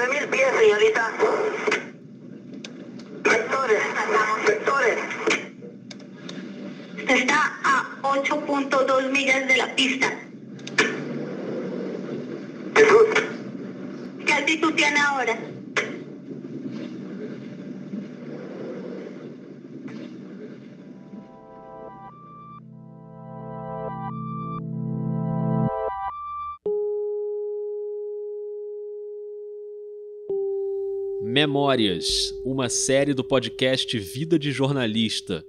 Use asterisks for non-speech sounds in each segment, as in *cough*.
9.000 pies, señorita. Vectores, vectores. Está a 8.2 millas de la pista. ¿Qué altitud tiene ahora? Memórias, uma série do podcast Vida de Jornalista.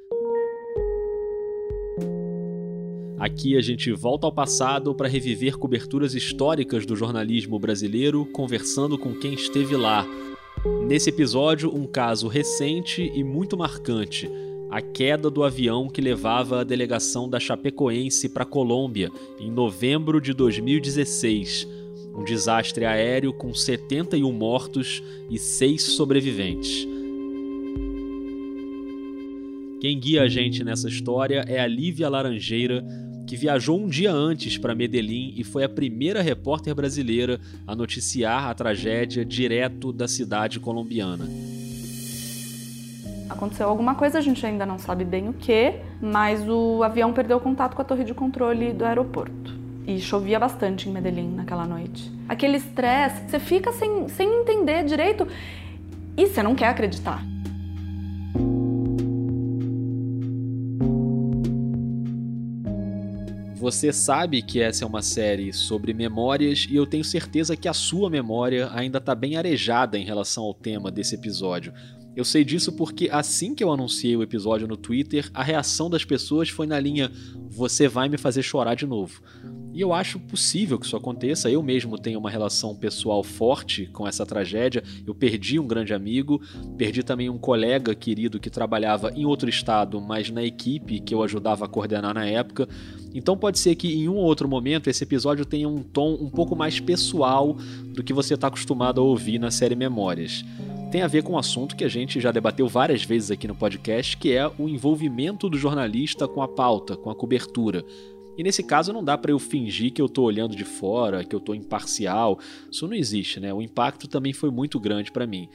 Aqui a gente volta ao passado para reviver coberturas históricas do jornalismo brasileiro, conversando com quem esteve lá. Nesse episódio, um caso recente e muito marcante: a queda do avião que levava a delegação da Chapecoense para a Colômbia em novembro de 2016. Um desastre aéreo com 71 mortos e 6 sobreviventes. Quem guia a gente nessa história é a Lívia Laranjeira, que viajou um dia antes para Medellín e foi a primeira repórter brasileira a noticiar a tragédia direto da cidade colombiana. Aconteceu alguma coisa, a gente ainda não sabe bem o que, mas o avião perdeu contato com a torre de controle do aeroporto. E chovia bastante em Medellín naquela noite. Aquele estresse, você fica sem, sem entender direito e você não quer acreditar. Você sabe que essa é uma série sobre memórias e eu tenho certeza que a sua memória ainda está bem arejada em relação ao tema desse episódio. Eu sei disso porque assim que eu anunciei o episódio no Twitter, a reação das pessoas foi na linha: Você vai me fazer chorar de novo. E eu acho possível que isso aconteça. Eu mesmo tenho uma relação pessoal forte com essa tragédia. Eu perdi um grande amigo, perdi também um colega querido que trabalhava em outro estado, mas na equipe que eu ajudava a coordenar na época. Então pode ser que em um ou outro momento esse episódio tenha um tom um pouco mais pessoal do que você está acostumado a ouvir na série Memórias tem a ver com um assunto que a gente já debateu várias vezes aqui no podcast, que é o envolvimento do jornalista com a pauta, com a cobertura. E nesse caso não dá para eu fingir que eu tô olhando de fora, que eu tô imparcial. Isso não existe, né? O impacto também foi muito grande para mim.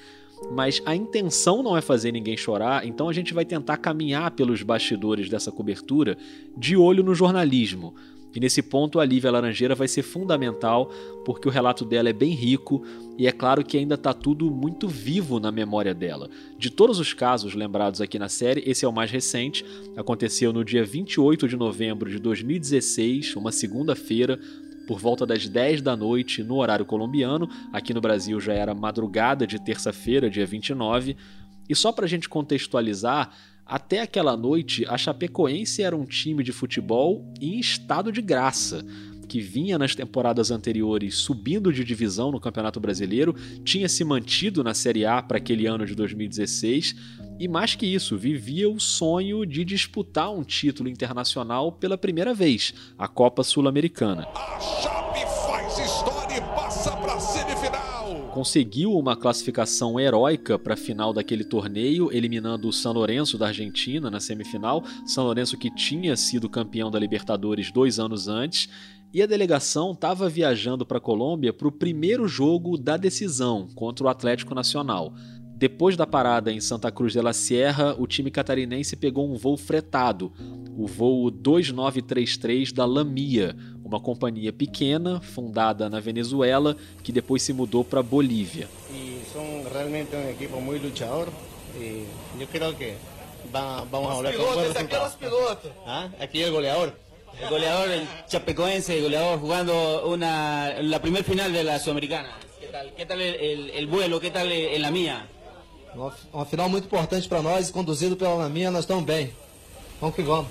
Mas a intenção não é fazer ninguém chorar, então a gente vai tentar caminhar pelos bastidores dessa cobertura de olho no jornalismo, e nesse ponto a Lívia Laranjeira vai ser fundamental, porque o relato dela é bem rico e é claro que ainda está tudo muito vivo na memória dela. De todos os casos lembrados aqui na série, esse é o mais recente, aconteceu no dia 28 de novembro de 2016, uma segunda-feira, por volta das 10 da noite no horário colombiano. Aqui no Brasil já era madrugada de terça-feira, dia 29. E só para a gente contextualizar, até aquela noite, a Chapecoense era um time de futebol em estado de graça, que vinha nas temporadas anteriores subindo de divisão no Campeonato Brasileiro, tinha se mantido na Série A para aquele ano de 2016 e, mais que isso, vivia o sonho de disputar um título internacional pela primeira vez, a Copa Sul-Americana. A Chape conseguiu uma classificação heróica para a final daquele torneio, eliminando o San Lorenzo da Argentina na semifinal. San Lorenzo que tinha sido campeão da Libertadores dois anos antes. E a delegação estava viajando para a Colômbia para o primeiro jogo da decisão contra o Atlético Nacional. Depois da parada em Santa Cruz de la Sierra, o time catarinense pegou um voo fretado, o voo 2933 da Lamia, uma companhia pequena fundada na Venezuela que depois se mudou para Bolívia. y son realmente un equipo muy luchador y yo creo que va- vamos a volver con buen resultado. ¿Ah? Aquí el goleador. El goleador, el chapecoense, el goleador jugando una, la primer final de la Sudamericana. ¿Qué tal, qué tal el, el- el vuelo? ¿Qué tal en la mía? Uma, uma final muito importante para nós, conduzido pela Laminha, nós estamos bem. Vamos que vamos.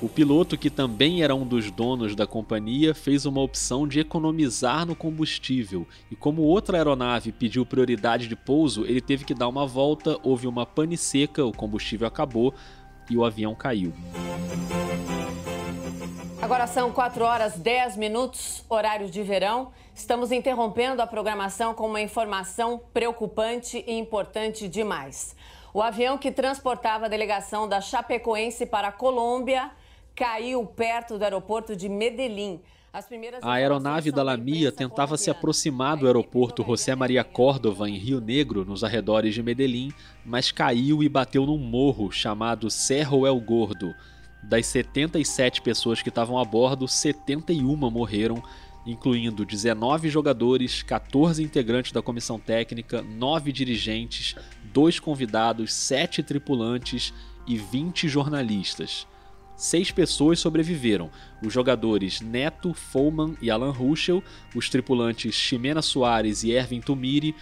O piloto, que também era um dos donos da companhia, fez uma opção de economizar no combustível. E como outra aeronave pediu prioridade de pouso, ele teve que dar uma volta, houve uma pane seca, o combustível acabou e o avião caiu. Agora são 4 horas 10 minutos, horário de verão. Estamos interrompendo a programação com uma informação preocupante e importante demais. O avião que transportava a delegação da Chapecoense para a Colômbia caiu perto do aeroporto de Medellín. A aeronave da Lamia tentava se aproximar do aeroporto José Maria Córdova, em Rio Negro, nos arredores de Medellín, mas caiu e bateu num morro chamado Cerro El Gordo. Das 77 pessoas que estavam a bordo, 71 morreram, incluindo 19 jogadores, 14 integrantes da comissão técnica, 9 dirigentes, 2 convidados, 7 tripulantes e 20 jornalistas. Seis pessoas sobreviveram: os jogadores Neto, Foman e Alan Ruschel, os tripulantes Ximena Soares e Erwin Tumiri,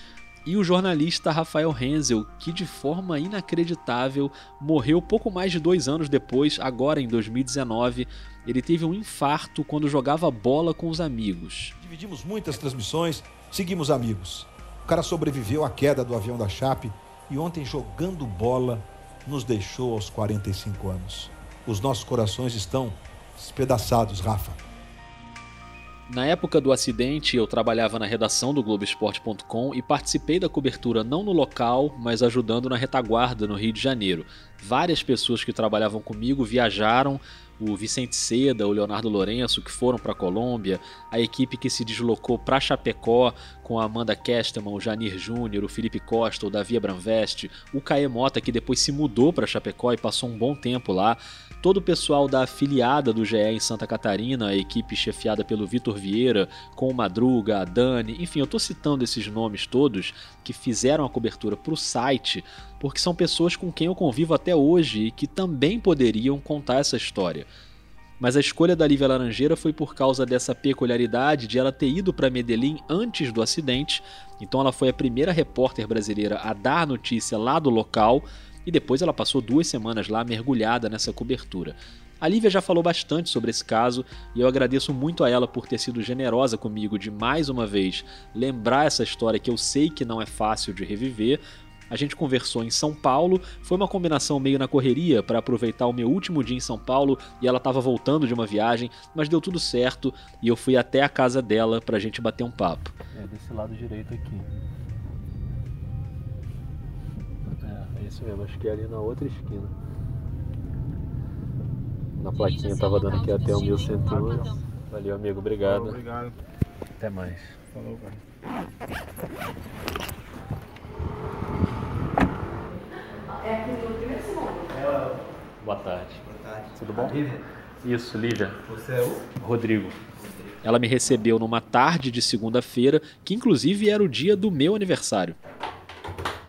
e o jornalista Rafael Hensel, que de forma inacreditável morreu pouco mais de dois anos depois, agora em 2019. Ele teve um infarto quando jogava bola com os amigos. Dividimos muitas transmissões, seguimos amigos. O cara sobreviveu à queda do avião da Chape e ontem, jogando bola, nos deixou aos 45 anos. Os nossos corações estão despedaçados, Rafa. Na época do acidente, eu trabalhava na redação do Globoesporte.com e participei da cobertura não no local, mas ajudando na retaguarda no Rio de Janeiro. Várias pessoas que trabalhavam comigo viajaram, o Vicente Seda, o Leonardo Lourenço, que foram para a Colômbia, a equipe que se deslocou para Chapecó com a Amanda Kesterman, o Janir Júnior, o Felipe Costa, o Davi Abranveste, o Caê Mota, que depois se mudou para Chapecó e passou um bom tempo lá, todo o pessoal da afiliada do GE em Santa Catarina, a equipe chefiada pelo Vitor Vieira, com o Madruga, a Dani, enfim, eu estou citando esses nomes todos que fizeram a cobertura para o site, porque são pessoas com quem eu convivo até hoje e que também poderiam contar essa história. Mas a escolha da Lívia Laranjeira foi por causa dessa peculiaridade de ela ter ido para Medellín antes do acidente, então ela foi a primeira repórter brasileira a dar notícia lá do local e depois ela passou duas semanas lá mergulhada nessa cobertura. A Lívia já falou bastante sobre esse caso e eu agradeço muito a ela por ter sido generosa comigo de mais uma vez lembrar essa história que eu sei que não é fácil de reviver. A gente conversou em São Paulo, foi uma combinação meio na correria para aproveitar o meu último dia em São Paulo e ela estava voltando de uma viagem, mas deu tudo certo e eu fui até a casa dela para a gente bater um papo. É desse lado direito aqui. É, é isso mesmo, acho que é ali na outra esquina. Na plaquinha tava dando aqui até o 1101. Valeu, amigo, obrigado. Obrigado. Até mais. Falou, cara. É aqui no primeiro segundo. Boa tarde. Boa tarde. Tudo bom? Lívia? Isso, Lívia. Você é o? Rodrigo. Ela me recebeu numa tarde de segunda-feira, que inclusive era o dia do meu aniversário.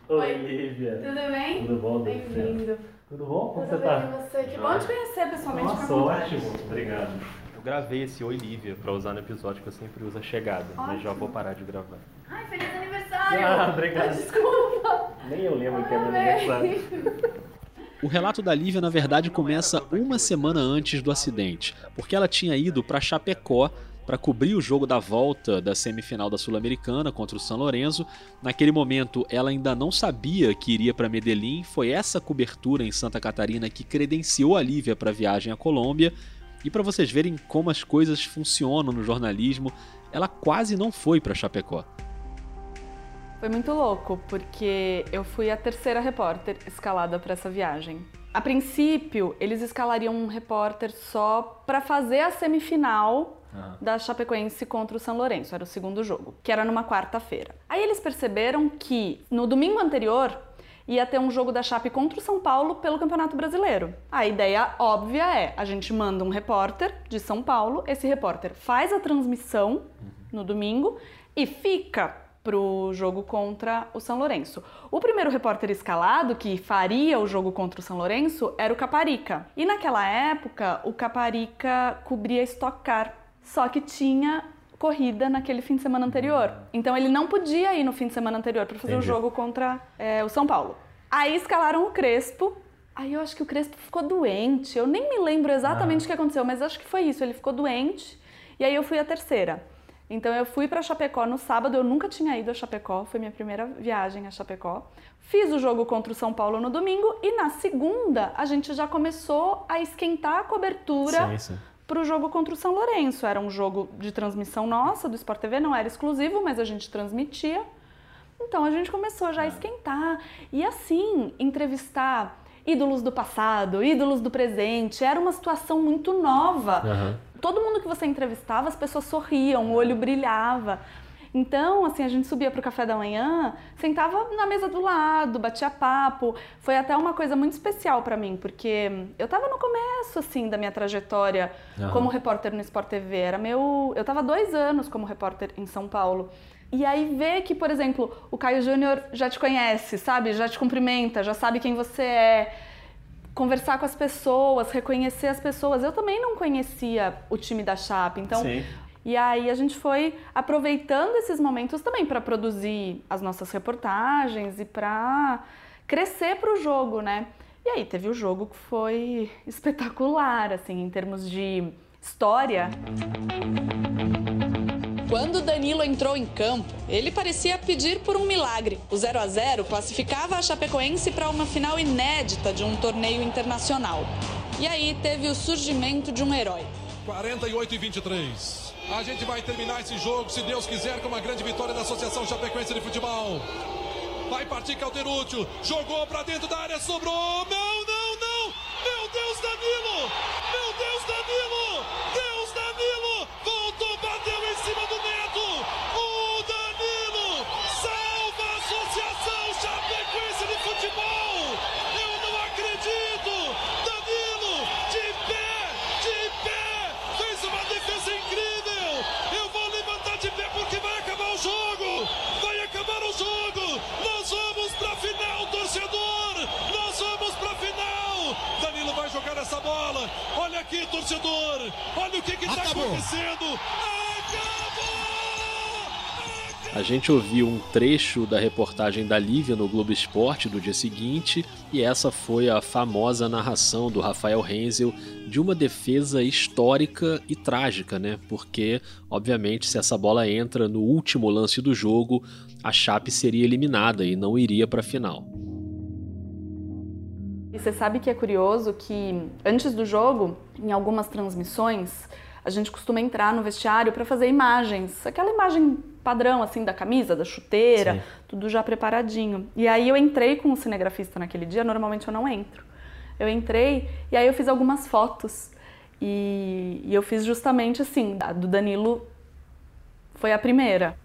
Oi, Lívia. Tudo bem? Tudo bom, Bem-vindo. Tudo bom? Como Tudo você tá? bem, e você? Que bom te conhecer pessoalmente. Nossa, ótimo. Obrigado. Eu gravei esse Oi Lívia pra usar no episódio que eu sempre uso a chegada, mas já vou parar de gravar. Ai, feliz aniversário! Ah, obrigado. Desculpa! Nem eu lembro que é meu aniversário. O relato da Lívia, na verdade, começa uma semana antes do acidente, porque ela tinha ido para Chapecó para cobrir o jogo da volta da semifinal da Sul-Americana contra o São Lourenço. Naquele momento, ela ainda não sabia que iria para Medellín. Foi essa cobertura em Santa Catarina que credenciou a Lívia para a viagem à Colômbia. E para vocês verem como as coisas funcionam no jornalismo, ela quase não foi para Chapecó. Foi muito louco, porque eu fui a terceira repórter escalada para essa viagem. A princípio, eles escalariam um repórter só para fazer a semifinal da Chapecoense contra o São Lourenço, era o segundo jogo, que era numa quarta-feira. Aí eles perceberam que no domingo anterior ia ter um jogo da Chape contra o São Paulo pelo Campeonato Brasileiro. A ideia óbvia é: a gente manda um repórter de São Paulo, esse repórter faz a transmissão no domingo e fica pro jogo contra o São Lourenço. O primeiro repórter escalado que faria o jogo contra o São Lourenço era o Caparica. E naquela época, o Caparica cobria Stock Car. Só que tinha corrida naquele fim de semana anterior. Então ele não podia ir no fim de semana anterior para fazer Entendi. o jogo contra é, o São Paulo. Aí escalaram o Crespo. Aí eu acho que o Crespo ficou doente. Eu nem me lembro exatamente o que aconteceu, mas acho que foi isso. Ele ficou doente. E aí eu fui a terceira. Então eu fui para Chapecó no sábado. Eu nunca tinha ido a Chapecó. Foi minha primeira viagem a Chapecó. Fiz o jogo contra o São Paulo no domingo e na segunda a gente já começou a esquentar a cobertura para o jogo contra o São Lourenço. Era um jogo de transmissão nossa, do Sport TV, não era exclusivo, mas a gente transmitia. Então a gente começou já a esquentar. E assim, entrevistar ídolos do passado, ídolos do presente. Era uma situação muito nova. Uhum. Todo mundo que você entrevistava, as pessoas sorriam, o olho brilhava. Então, assim, a gente subia para o café da manhã, sentava na mesa do lado, batia papo. Foi até uma coisa muito especial para mim, porque eu estava no começo, assim, da minha trajetória uhum. como repórter no Sport TV. Era meu... Eu estava dois anos como repórter em São Paulo. E aí ver que, por exemplo, o Caio Júnior já te conhece, sabe? Já te cumprimenta, já sabe quem você é. Conversar com as pessoas, reconhecer as pessoas. Eu também não conhecia o time da Chape, então... Sim. E aí a gente foi aproveitando esses momentos também para produzir as nossas reportagens e para crescer para o jogo, né? E aí teve o jogo que foi espetacular, assim, em termos de história. Quando Danilo entrou em campo, ele parecia pedir por um milagre. O 0 a 0 classificava a Chapecoense para uma final inédita de um torneio internacional. E aí teve o surgimento de um herói. 48 e 23. A gente vai terminar esse jogo, se Deus quiser, com uma grande vitória da Associação Chapecoense de Futebol. Vai partir Calderúcio, jogou para dentro da área, sobrou. Torcedor! Olha o que está acontecendo! A gente ouviu um trecho da reportagem da Lívia no Globo Esporte do dia seguinte, e essa foi a famosa narração do Rafael Renzel de uma defesa histórica e trágica, né? Porque, obviamente, se essa bola entra no último lance do jogo, a Chape seria eliminada e não iria para a final. E você sabe que é curioso que antes do jogo, em algumas transmissões, a gente costuma entrar no vestiário para fazer imagens, aquela imagem padrão assim da camisa, da chuteira, Sim. tudo já preparadinho. E aí eu entrei com o cinegrafista naquele dia, normalmente eu não entro. Eu entrei e aí eu fiz algumas fotos. E, e eu fiz justamente assim, a do Danilo foi a primeira.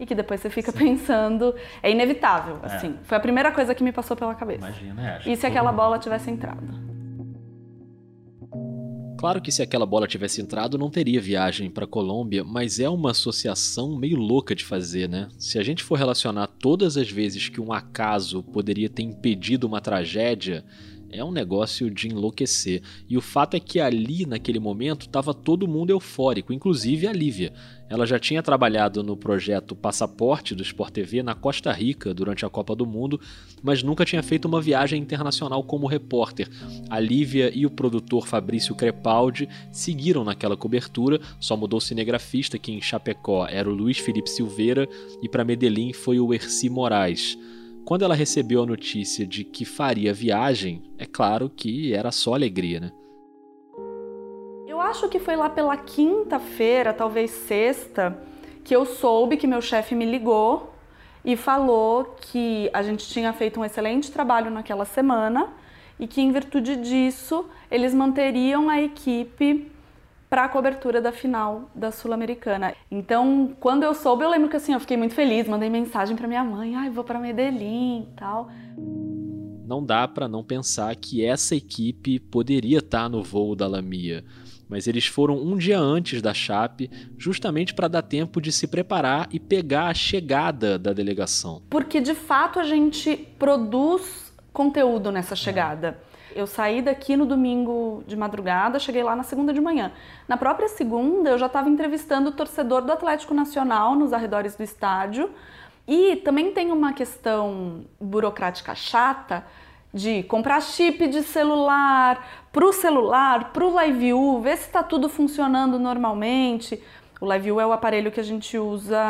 E que depois você fica Sim. pensando, é inevitável, é. assim. Foi a primeira coisa que me passou pela cabeça. Imagina, é, E se aquela bola tivesse entrado? Claro que se aquela bola tivesse entrado não teria viagem para Colômbia, mas é uma associação meio louca de fazer, né? Se a gente for relacionar todas as vezes que um acaso poderia ter impedido uma tragédia, é um negócio de enlouquecer. E o fato é que ali, naquele momento, estava todo mundo eufórico, inclusive a Lívia. Ela já tinha trabalhado no projeto Passaporte do Sport TV na Costa Rica durante a Copa do Mundo, mas nunca tinha feito uma viagem internacional como repórter. A Lívia e o produtor Fabrício Crepaldi seguiram naquela cobertura, só mudou o cinegrafista, que em Chapecó era o Luiz Felipe Silveira e para Medellín foi o Erci Moraes. Quando ela recebeu a notícia de que faria viagem, é claro que era só alegria, né? Eu acho que foi lá pela quinta-feira, talvez sexta, que eu soube que meu chefe me ligou e falou que a gente tinha feito um excelente trabalho naquela semana e que, em virtude disso, eles manteriam a equipe para a cobertura da final da Sul-Americana. Então, quando eu soube, eu lembro que assim, eu fiquei muito feliz, mandei mensagem para minha mãe, ai, vou para Medellín, tal. Não dá para não pensar que essa equipe poderia estar tá no voo da Lamia, mas eles foram um dia antes da Chape, justamente para dar tempo de se preparar e pegar a chegada da delegação. Porque de fato a gente produz conteúdo nessa chegada. Eu saí daqui no domingo de madrugada, cheguei lá na segunda de manhã. Na própria segunda, eu já estava entrevistando o torcedor do Atlético Nacional nos arredores do estádio. E também tem uma questão burocrática chata de comprar chip de celular para o celular, para o LiveU, ver se está tudo funcionando normalmente. O LiveU é o aparelho que a gente usa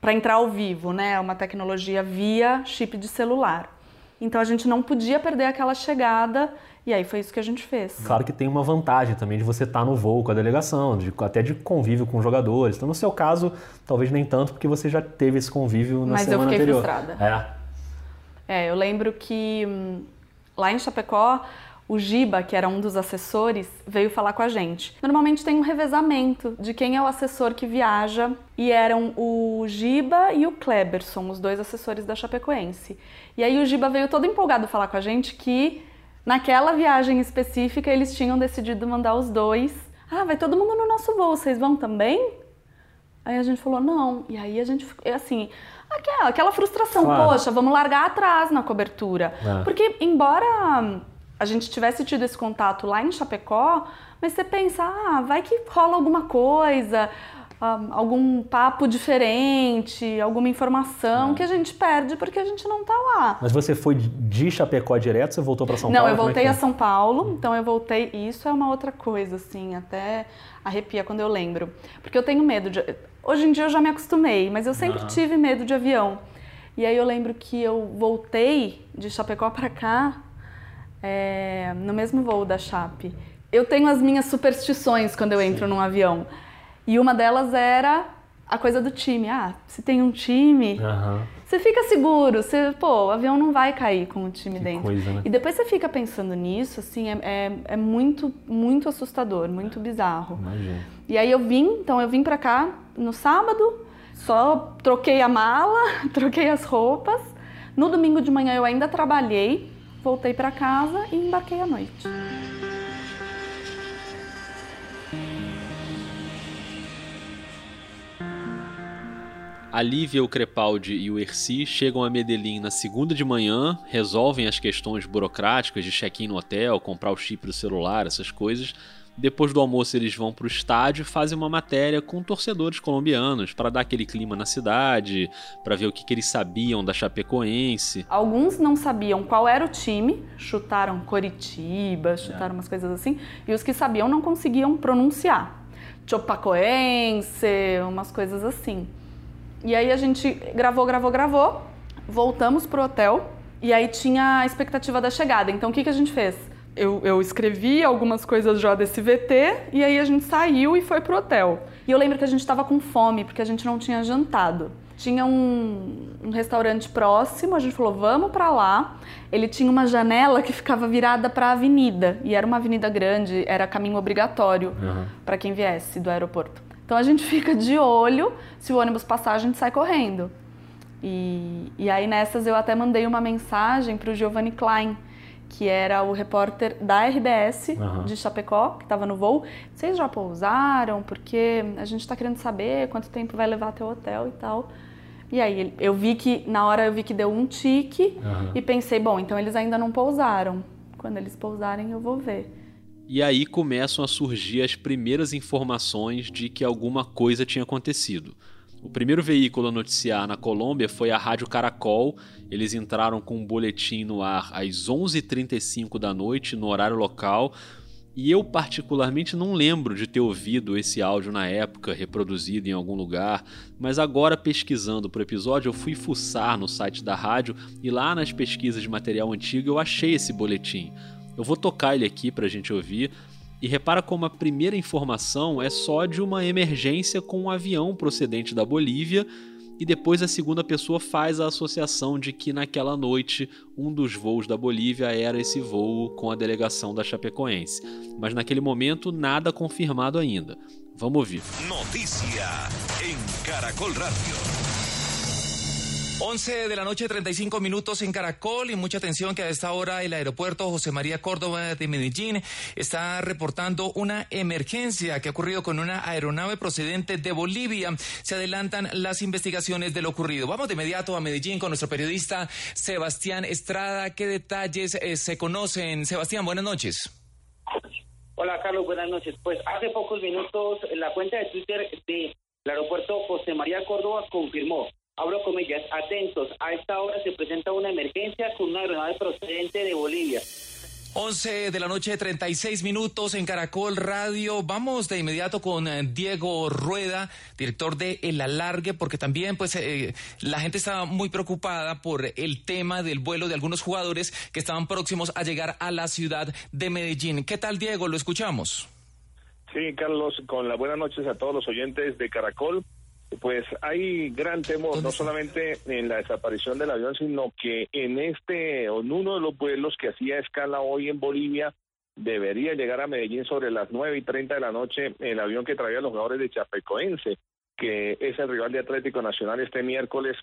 para entrar ao vivo, né? É uma tecnologia via chip de celular. Então a gente não podia perder aquela chegada e aí foi isso que a gente fez. Claro que tem uma vantagem também de você estar tá no voo com a delegação, de, até de convívio com jogadores. Então no seu caso, talvez nem tanto, porque você já teve esse convívio na Mas semana anterior. Mas eu fiquei anterior. frustrada. É. É, eu lembro que hum, Lá em Chapecó, o Giba, que era um dos assessores, veio falar com a gente. Normalmente tem um revezamento de quem é o assessor que viaja e eram o Giba e o Kleberson, os dois assessores da Chapecoense. E aí o Giba veio todo empolgado falar com a gente que naquela viagem específica eles tinham decidido mandar os dois. Ah, vai todo mundo no nosso voo, vocês vão também? Aí a gente falou, não. E aí a gente, assim, aquela, aquela frustração, claro. poxa, vamos largar atrás na cobertura. É. Porque, embora a gente tivesse tido esse contato lá em Chapecó, mas você pensa, ah, vai que rola alguma coisa, algum papo diferente, alguma informação é. que a gente perde porque a gente não tá lá. Mas você foi de Chapecó direto, você voltou para São não, Paulo? Não, eu é voltei é a São Paulo, então eu voltei, isso é uma outra coisa, assim, até arrepia quando eu lembro. Porque eu tenho medo de... Hoje em dia eu já me acostumei, mas eu sempre tive medo de avião. E aí eu lembro que eu voltei de Chapecó para cá, é, no mesmo voo da Chape. Eu tenho as minhas superstições quando eu Sim. entro num avião. E uma delas era a coisa do time. Ah, se tem um time, uhum. você fica seguro. Você, pô, o avião não vai cair com o time que dentro. Coisa, né? E depois você fica pensando nisso, assim, é, é, é muito, muito assustador, muito bizarro. Imagina. E aí eu vim, então eu vim pra cá no sábado, só troquei a mala, *laughs* troquei as roupas. No domingo de manhã eu ainda trabalhei, voltei para casa e embarquei à noite. A Lívia, o Crepaldi e o Erci chegam a Medellín na segunda de manhã, resolvem as questões burocráticas de check-in no hotel, comprar o chip do celular, essas coisas, depois do almoço, eles vão para o estádio e fazem uma matéria com torcedores colombianos para dar aquele clima na cidade, para ver o que, que, eles sabiam da Chapecoense. Alguns não sabiam qual era o time, chutaram Coritiba, chutaram é. umas coisas assim, e os que sabiam não conseguiam pronunciar. Chopacoense, umas coisas assim. E aí a gente gravou, gravou, gravou, voltamos pro hotel e aí tinha a expectativa da chegada. Então o que, que a gente fez? Eu, eu escrevi algumas coisas já desse VT e aí a gente saiu e foi pro hotel. E eu lembro que a gente estava com fome porque a gente não tinha jantado. Tinha um, um restaurante próximo, a gente falou, vamos para lá. Ele tinha uma janela que ficava virada para a avenida e era uma avenida grande, era caminho obrigatório uhum. para quem viesse do aeroporto. Então a gente *laughs* fica de olho, se o ônibus passar, a gente sai correndo. E, e aí nessas eu até mandei uma mensagem para o Giovanni Klein, que era o repórter da RBS uhum. de Chapecó, que estava no voo. Vocês já pousaram? Porque a gente está querendo saber quanto tempo vai levar até o hotel e tal. E aí eu vi que, na hora eu vi que deu um tique uhum. e pensei, bom, então eles ainda não pousaram. Quando eles pousarem eu vou ver. E aí começam a surgir as primeiras informações de que alguma coisa tinha acontecido. O primeiro veículo a noticiar na Colômbia foi a Rádio Caracol. Eles entraram com um boletim no ar às 11h35 da noite, no horário local. E eu, particularmente, não lembro de ter ouvido esse áudio na época, reproduzido em algum lugar, mas agora, pesquisando para o episódio, eu fui fuçar no site da rádio e lá nas pesquisas de material antigo eu achei esse boletim. Eu vou tocar ele aqui para a gente ouvir, e repara como a primeira informação é só de uma emergência com um avião procedente da Bolívia, e depois a segunda pessoa faz a associação de que naquela noite um dos voos da Bolívia era esse voo com a delegação da Chapecoense. Mas naquele momento nada confirmado ainda. Vamos ouvir. Notícia em Caracol. 11 de la noche, 35 minutos en Caracol y mucha atención que a esta hora el aeropuerto José María Córdoba de Medellín está reportando una emergencia que ha ocurrido con una aeronave procedente de Bolivia. Se adelantan las investigaciones de lo ocurrido. Vamos de inmediato a Medellín con nuestro periodista Sebastián Estrada. ¿Qué detalles eh, se conocen? Sebastián, buenas noches. Hola Carlos, buenas noches. Pues hace pocos minutos la cuenta de Twitter del aeropuerto José María Córdoba confirmó abro comillas, atentos, a esta hora se presenta una emergencia con una aeronave procedente de Bolivia. 11 de la noche, 36 minutos en Caracol Radio. Vamos de inmediato con eh, Diego Rueda, director de El Alargue, porque también pues eh, la gente estaba muy preocupada por el tema del vuelo de algunos jugadores que estaban próximos a llegar a la ciudad de Medellín. ¿Qué tal, Diego? Lo escuchamos. Sí, Carlos, con las buenas noches a todos los oyentes de Caracol. Pues hay gran temor, no solamente en la desaparición del avión, sino que en este, en uno de los vuelos que hacía escala hoy en Bolivia, debería llegar a Medellín sobre las 9 y 30 de la noche el avión que traía a los jugadores de Chapecoense, que es el rival de Atlético Nacional este miércoles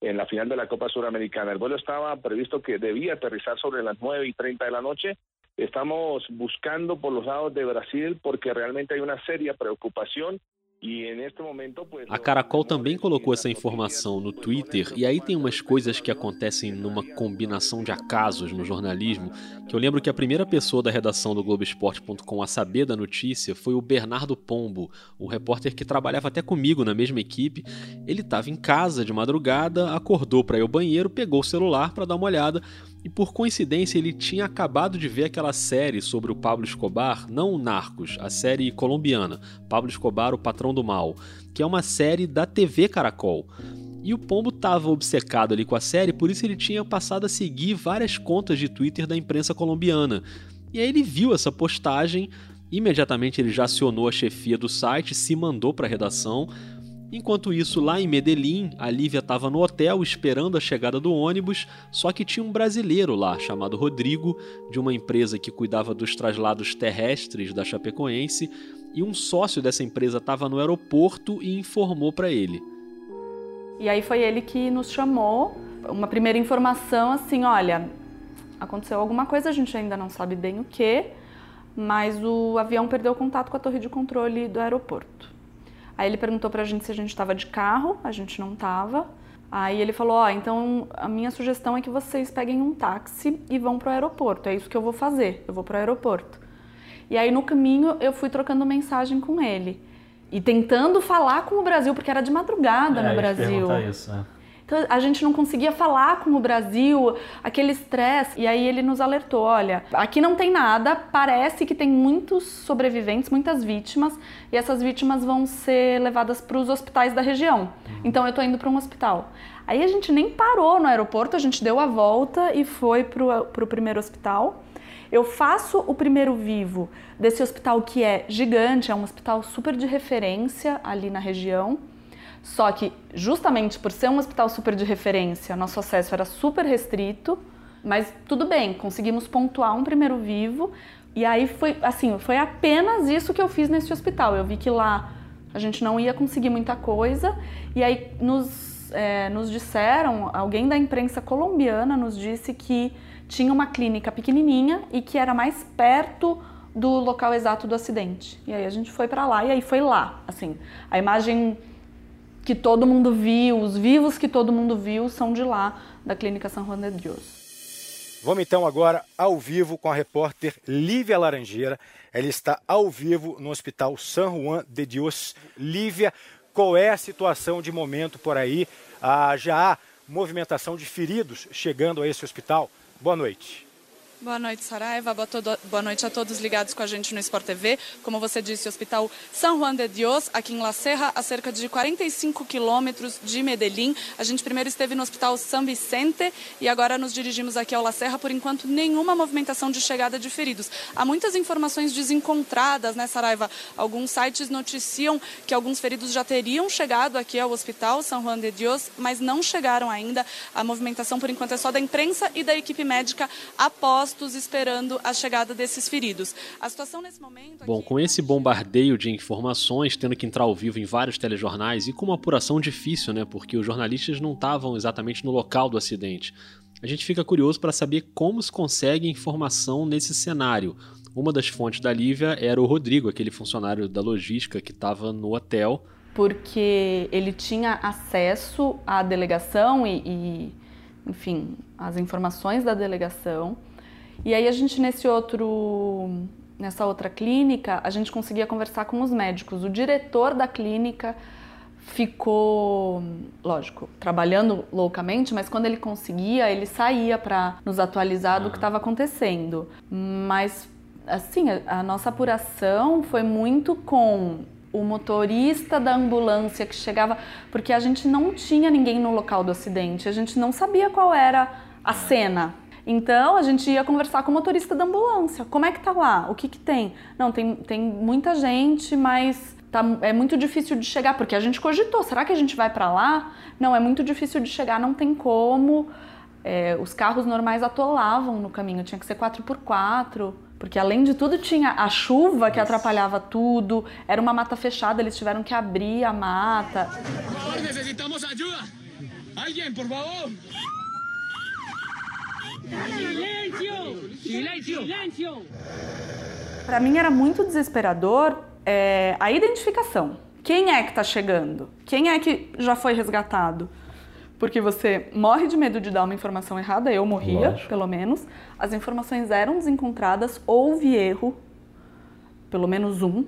en la final de la Copa Suramericana. El vuelo estaba previsto que debía aterrizar sobre las 9 y 30 de la noche. Estamos buscando por los lados de Brasil porque realmente hay una seria preocupación A Caracol também colocou essa informação no Twitter, e aí tem umas coisas que acontecem numa combinação de acasos no jornalismo, que eu lembro que a primeira pessoa da redação do Globoesporte.com a saber da notícia foi o Bernardo Pombo, o repórter que trabalhava até comigo na mesma equipe. Ele estava em casa de madrugada, acordou para ir ao banheiro, pegou o celular para dar uma olhada e por coincidência ele tinha acabado de ver aquela série sobre o Pablo Escobar, não o Narcos, a série colombiana, Pablo Escobar, o patrão do mal, que é uma série da TV Caracol. E o Pombo estava obcecado ali com a série, por isso ele tinha passado a seguir várias contas de Twitter da imprensa colombiana. E aí ele viu essa postagem, imediatamente ele já acionou a chefia do site, se mandou para a redação, Enquanto isso, lá em Medellín, a Lívia estava no hotel esperando a chegada do ônibus, só que tinha um brasileiro lá, chamado Rodrigo, de uma empresa que cuidava dos traslados terrestres da Chapecoense, e um sócio dessa empresa estava no aeroporto e informou para ele. E aí foi ele que nos chamou, uma primeira informação assim, olha, aconteceu alguma coisa, a gente ainda não sabe bem o que, mas o avião perdeu contato com a torre de controle do aeroporto. Aí ele perguntou pra gente se a gente estava de carro, a gente não estava. Aí ele falou: Ó, oh, então a minha sugestão é que vocês peguem um táxi e vão pro aeroporto. É isso que eu vou fazer, eu vou pro aeroporto. E aí no caminho eu fui trocando mensagem com ele. E tentando falar com o Brasil, porque era de madrugada é, no Brasil. Isso, é. Então a gente não conseguia falar com o Brasil, aquele estresse. E aí ele nos alertou: olha, aqui não tem nada, parece que tem muitos sobreviventes, muitas vítimas, e essas vítimas vão ser levadas para os hospitais da região. Então eu tô indo para um hospital. Aí a gente nem parou no aeroporto, a gente deu a volta e foi para o primeiro hospital. Eu faço o primeiro vivo desse hospital que é gigante, é um hospital super de referência ali na região. Só que, justamente por ser um hospital super de referência, nosso acesso era super restrito, mas tudo bem, conseguimos pontuar um primeiro vivo. E aí foi assim, foi apenas isso que eu fiz nesse hospital. Eu vi que lá a gente não ia conseguir muita coisa, e aí nos, é, nos disseram, alguém da imprensa colombiana nos disse que tinha uma clínica pequenininha e que era mais perto do local exato do acidente. E aí a gente foi para lá e aí foi lá, assim. A imagem que todo mundo viu, os vivos que todo mundo viu são de lá, da Clínica São Juan de Dios. Vamos então agora ao vivo com a repórter Lívia Laranjeira. Ela está ao vivo no Hospital São Juan de Dios. Lívia, qual é a situação de momento por aí? Ah, já há movimentação de feridos chegando a esse hospital? Boa noite. Boa noite, Saraiva. Boa, noite a todos ligados com a gente no Sport TV. Como você disse, o Hospital São Juan de Dios, aqui em La Serra, a cerca de 45 quilômetros de Medellín. A gente primeiro esteve no Hospital São Vicente e agora nos dirigimos aqui ao La Serra. Por enquanto, nenhuma movimentação de chegada de feridos. Há muitas informações desencontradas, né, Saraiva? Alguns sites noticiam que alguns feridos já teriam chegado aqui ao Hospital São Juan de Dios, mas não chegaram ainda. A movimentação, por enquanto, é só da imprensa e da equipe médica após postos esperando a chegada desses feridos. A situação nesse momento. Bom, com esse bombardeio de informações, tendo que entrar ao vivo em vários telejornais e com uma apuração difícil, né? Porque os jornalistas não estavam exatamente no local do acidente. A gente fica curioso para saber como se consegue informação nesse cenário. Uma das fontes da Lívia era o Rodrigo, aquele funcionário da logística que estava no hotel. Porque ele tinha acesso à delegação e, e enfim, as informações da delegação. E aí a gente nesse outro nessa outra clínica, a gente conseguia conversar com os médicos. O diretor da clínica ficou, lógico, trabalhando loucamente, mas quando ele conseguia, ele saía para nos atualizar do que estava acontecendo. Mas assim, a, a nossa apuração foi muito com o motorista da ambulância que chegava, porque a gente não tinha ninguém no local do acidente, a gente não sabia qual era a cena. Então a gente ia conversar com o motorista da ambulância. Como é que tá lá? O que que tem? Não, tem, tem muita gente, mas tá, é muito difícil de chegar, porque a gente cogitou, será que a gente vai para lá? Não, é muito difícil de chegar, não tem como. É, os carros normais atolavam no caminho, tinha que ser 4x4, porque além de tudo tinha a chuva que atrapalhava tudo, era uma mata fechada, eles tiveram que abrir a mata. Necessitamos ajuda! Alguém, por favor! Silêncio! Silêncio! Silêncio! Para mim era muito desesperador é, a identificação. Quem é que está chegando? Quem é que já foi resgatado? Porque você morre de medo de dar uma informação errada, eu morria, Lógico. pelo menos. As informações eram desencontradas, houve erro, pelo menos um,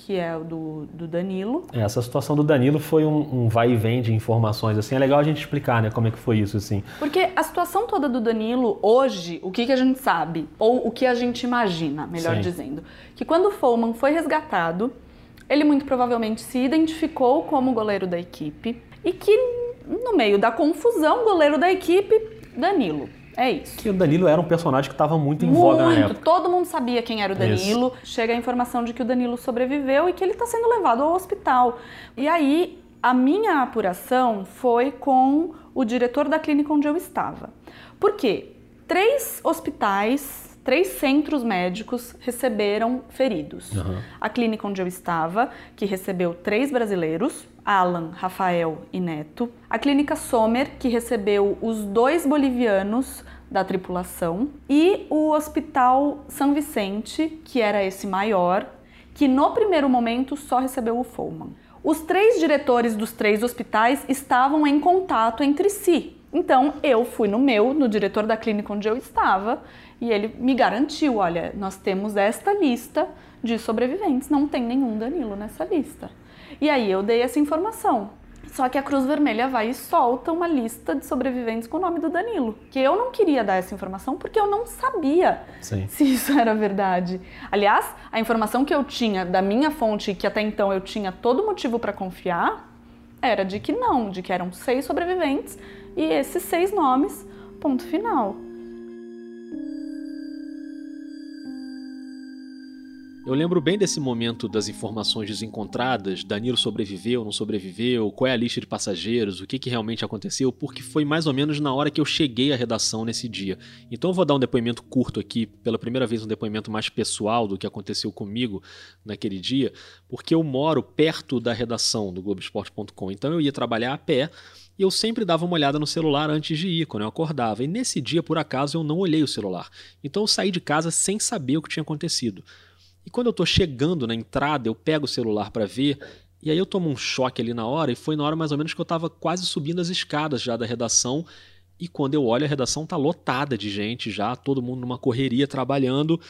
que é o do, do Danilo. É, essa situação do Danilo foi um, um, vai e vem de informações, assim, é legal a gente explicar, né, como é que foi isso, assim. Porque a situação toda do Danilo, hoje, o que, que a gente sabe, ou o que a gente imagina, melhor Sim. dizendo, que quando o Foman foi resgatado, ele muito provavelmente se identificou como goleiro da equipe e que, no meio da confusão, goleiro da equipe, Danilo. É isso. Que o Danilo era um personagem que estava muito em muito. voga na época. Todo mundo sabia quem era o Danilo. Isso. Chega a informação de que o Danilo sobreviveu e que ele está sendo levado ao hospital. E aí, a minha apuração foi com o diretor da clínica onde eu estava. Por quê? Três hospitais três centros médicos receberam feridos. Uhum. A clínica onde eu estava, que recebeu três brasileiros, Alan, Rafael e Neto. A clínica Sommer, que recebeu os dois bolivianos da tripulação. E o Hospital São Vicente, que era esse maior, que no primeiro momento só recebeu o Foreman. Os três diretores dos três hospitais estavam em contato entre si. Então eu fui no meu, no diretor da clínica onde eu estava, e ele me garantiu: olha, nós temos esta lista de sobreviventes, não tem nenhum Danilo nessa lista. E aí eu dei essa informação. Só que a Cruz Vermelha vai e solta uma lista de sobreviventes com o nome do Danilo. Que eu não queria dar essa informação porque eu não sabia Sim. se isso era verdade. Aliás, a informação que eu tinha da minha fonte, que até então eu tinha todo motivo para confiar, era de que não, de que eram seis sobreviventes e esses seis nomes, ponto final. Eu lembro bem desse momento das informações desencontradas, Danilo sobreviveu, não sobreviveu, qual é a lista de passageiros, o que, que realmente aconteceu, porque foi mais ou menos na hora que eu cheguei à redação nesse dia. Então eu vou dar um depoimento curto aqui, pela primeira vez um depoimento mais pessoal do que aconteceu comigo naquele dia, porque eu moro perto da redação do Globoesporte.com, então eu ia trabalhar a pé e eu sempre dava uma olhada no celular antes de ir, quando eu acordava. E nesse dia, por acaso, eu não olhei o celular. Então eu saí de casa sem saber o que tinha acontecido. E quando eu tô chegando na entrada, eu pego o celular para ver, e aí eu tomo um choque ali na hora, e foi na hora mais ou menos que eu tava quase subindo as escadas já da redação, e quando eu olho a redação tá lotada de gente já, todo mundo numa correria trabalhando,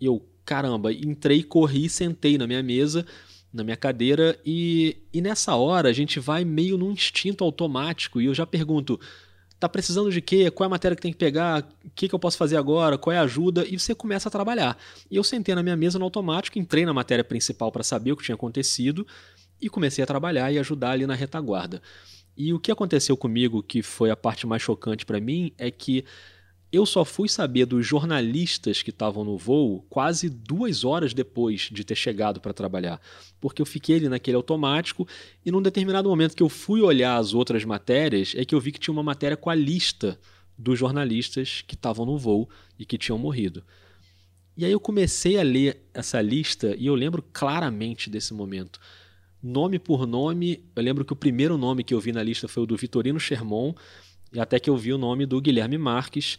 e eu, caramba, entrei, corri, sentei na minha mesa, na minha cadeira, e, e nessa hora a gente vai meio num instinto automático, e eu já pergunto, tá precisando de quê? Qual é a matéria que tem que pegar? O que, que eu posso fazer agora? Qual é a ajuda? E você começa a trabalhar. E eu sentei na minha mesa no automático, entrei na matéria principal para saber o que tinha acontecido e comecei a trabalhar e ajudar ali na retaguarda. E o que aconteceu comigo, que foi a parte mais chocante para mim, é que eu só fui saber dos jornalistas que estavam no voo quase duas horas depois de ter chegado para trabalhar, porque eu fiquei ali naquele automático e num determinado momento que eu fui olhar as outras matérias é que eu vi que tinha uma matéria com a lista dos jornalistas que estavam no voo e que tinham morrido. E aí eu comecei a ler essa lista e eu lembro claramente desse momento. Nome por nome, eu lembro que o primeiro nome que eu vi na lista foi o do Vitorino Sherman, e até que eu vi o nome do Guilherme Marques,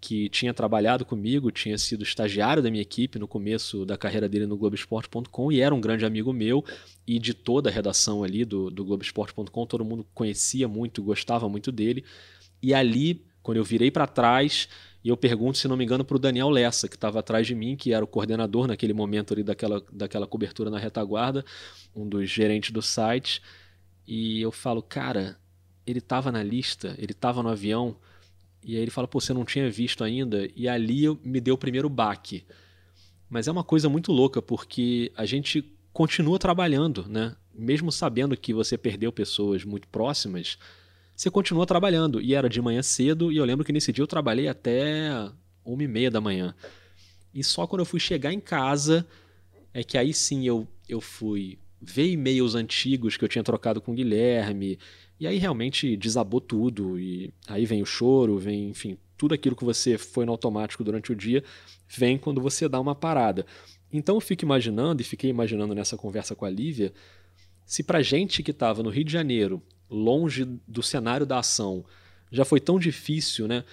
que tinha trabalhado comigo, tinha sido estagiário da minha equipe no começo da carreira dele no Globoesporte.com e era um grande amigo meu e de toda a redação ali do, do Globoesporte.com, todo mundo conhecia muito, gostava muito dele. E ali, quando eu virei para trás, e eu pergunto, se não me engano, para o Daniel Lessa, que estava atrás de mim, que era o coordenador naquele momento ali daquela, daquela cobertura na retaguarda, um dos gerentes do site, e eu falo, cara, ele estava na lista, ele estava no avião, e aí ele fala, pô, você não tinha visto ainda, e ali me deu o primeiro baque. Mas é uma coisa muito louca, porque a gente continua trabalhando, né? Mesmo sabendo que você perdeu pessoas muito próximas, você continua trabalhando. E era de manhã cedo, e eu lembro que nesse dia eu trabalhei até uma e meia da manhã. E só quando eu fui chegar em casa, é que aí sim eu, eu fui ver e-mails antigos que eu tinha trocado com o Guilherme. E aí realmente desabou tudo. E aí vem o choro, vem, enfim, tudo aquilo que você foi no automático durante o dia, vem quando você dá uma parada. Então eu fico imaginando, e fiquei imaginando nessa conversa com a Lívia, se pra gente que estava no Rio de Janeiro, longe do cenário da ação, já foi tão difícil, né?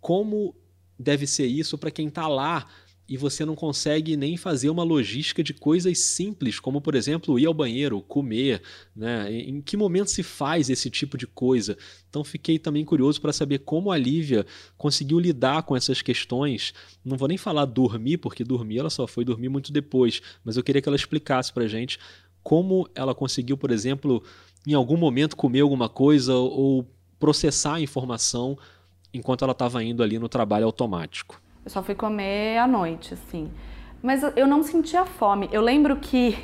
Como deve ser isso para quem está lá e você não consegue nem fazer uma logística de coisas simples, como por exemplo ir ao banheiro, comer, né? Em que momento se faz esse tipo de coisa? Então fiquei também curioso para saber como a Lívia conseguiu lidar com essas questões. Não vou nem falar dormir, porque dormir ela só foi dormir muito depois, mas eu queria que ela explicasse para gente como ela conseguiu, por exemplo, em algum momento comer alguma coisa ou processar a informação enquanto ela estava indo ali no trabalho automático. Só fui comer à noite, assim. Mas eu não sentia fome. Eu lembro que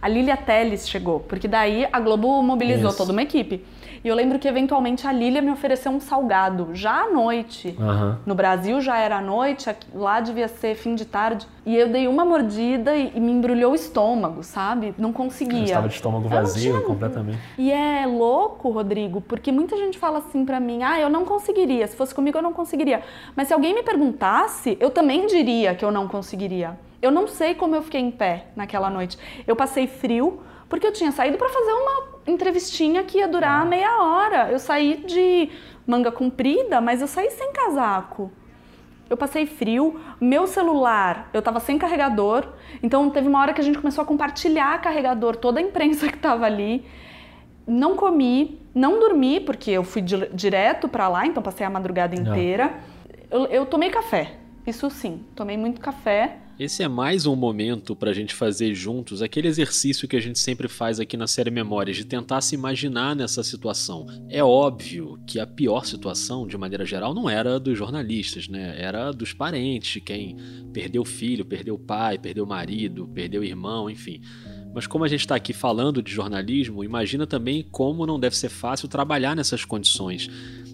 a Lilia Teles chegou, porque daí a Globo mobilizou Isso. toda uma equipe. E eu lembro que eventualmente a Lilia me ofereceu um salgado, já à noite. Uhum. No Brasil já era à noite, lá devia ser fim de tarde. E eu dei uma mordida e, e me embrulhou o estômago, sabe? Não conseguia. Eu estava de estômago vazio tinha... completamente. E é louco, Rodrigo, porque muita gente fala assim para mim: ah, eu não conseguiria. Se fosse comigo, eu não conseguiria. Mas se alguém me perguntasse, eu também diria que eu não conseguiria. Eu não sei como eu fiquei em pé naquela noite. Eu passei frio porque eu tinha saído para fazer uma entrevistinha que ia durar meia hora. Eu saí de manga comprida, mas eu saí sem casaco. Eu passei frio, meu celular, eu tava sem carregador, então teve uma hora que a gente começou a compartilhar carregador, toda a imprensa *laughs* que tava ali. Não comi, não dormi, porque eu fui direto para lá, então passei a madrugada inteira. Eu, eu tomei café, isso sim, tomei muito café. Esse é mais um momento para a gente fazer juntos aquele exercício que a gente sempre faz aqui na série Memórias, de tentar se imaginar nessa situação. É óbvio que a pior situação, de maneira geral, não era dos jornalistas, né? Era dos parentes, quem perdeu filho, perdeu pai, perdeu marido, perdeu irmão, enfim. Mas como a gente está aqui falando de jornalismo, imagina também como não deve ser fácil trabalhar nessas condições.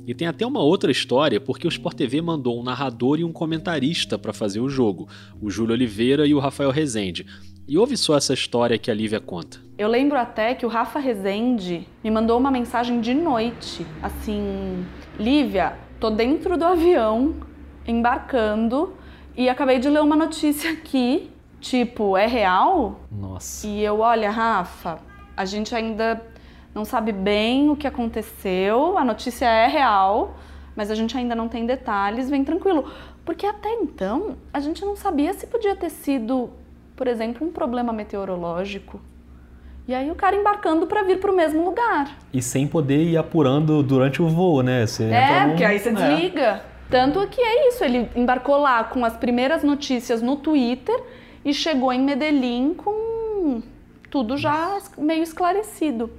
E tem até uma outra história, porque o Sport TV mandou um narrador e um comentarista para fazer o jogo, o Júlio Oliveira e o Rafael Rezende. E ouve só essa história que a Lívia conta. Eu lembro até que o Rafa Rezende me mandou uma mensagem de noite, assim: Lívia, tô dentro do avião, embarcando, e acabei de ler uma notícia aqui, tipo, é real? Nossa. E eu, olha, Rafa, a gente ainda não sabe bem o que aconteceu, a notícia é real, mas a gente ainda não tem detalhes, vem tranquilo. Porque até então a gente não sabia se podia ter sido, por exemplo, um problema meteorológico. E aí o cara embarcando para vir para o mesmo lugar. E sem poder ir apurando durante o voo, né? Você é, porque aí você é. desliga. Tanto que é isso, ele embarcou lá com as primeiras notícias no Twitter e chegou em Medellín com tudo já meio esclarecido.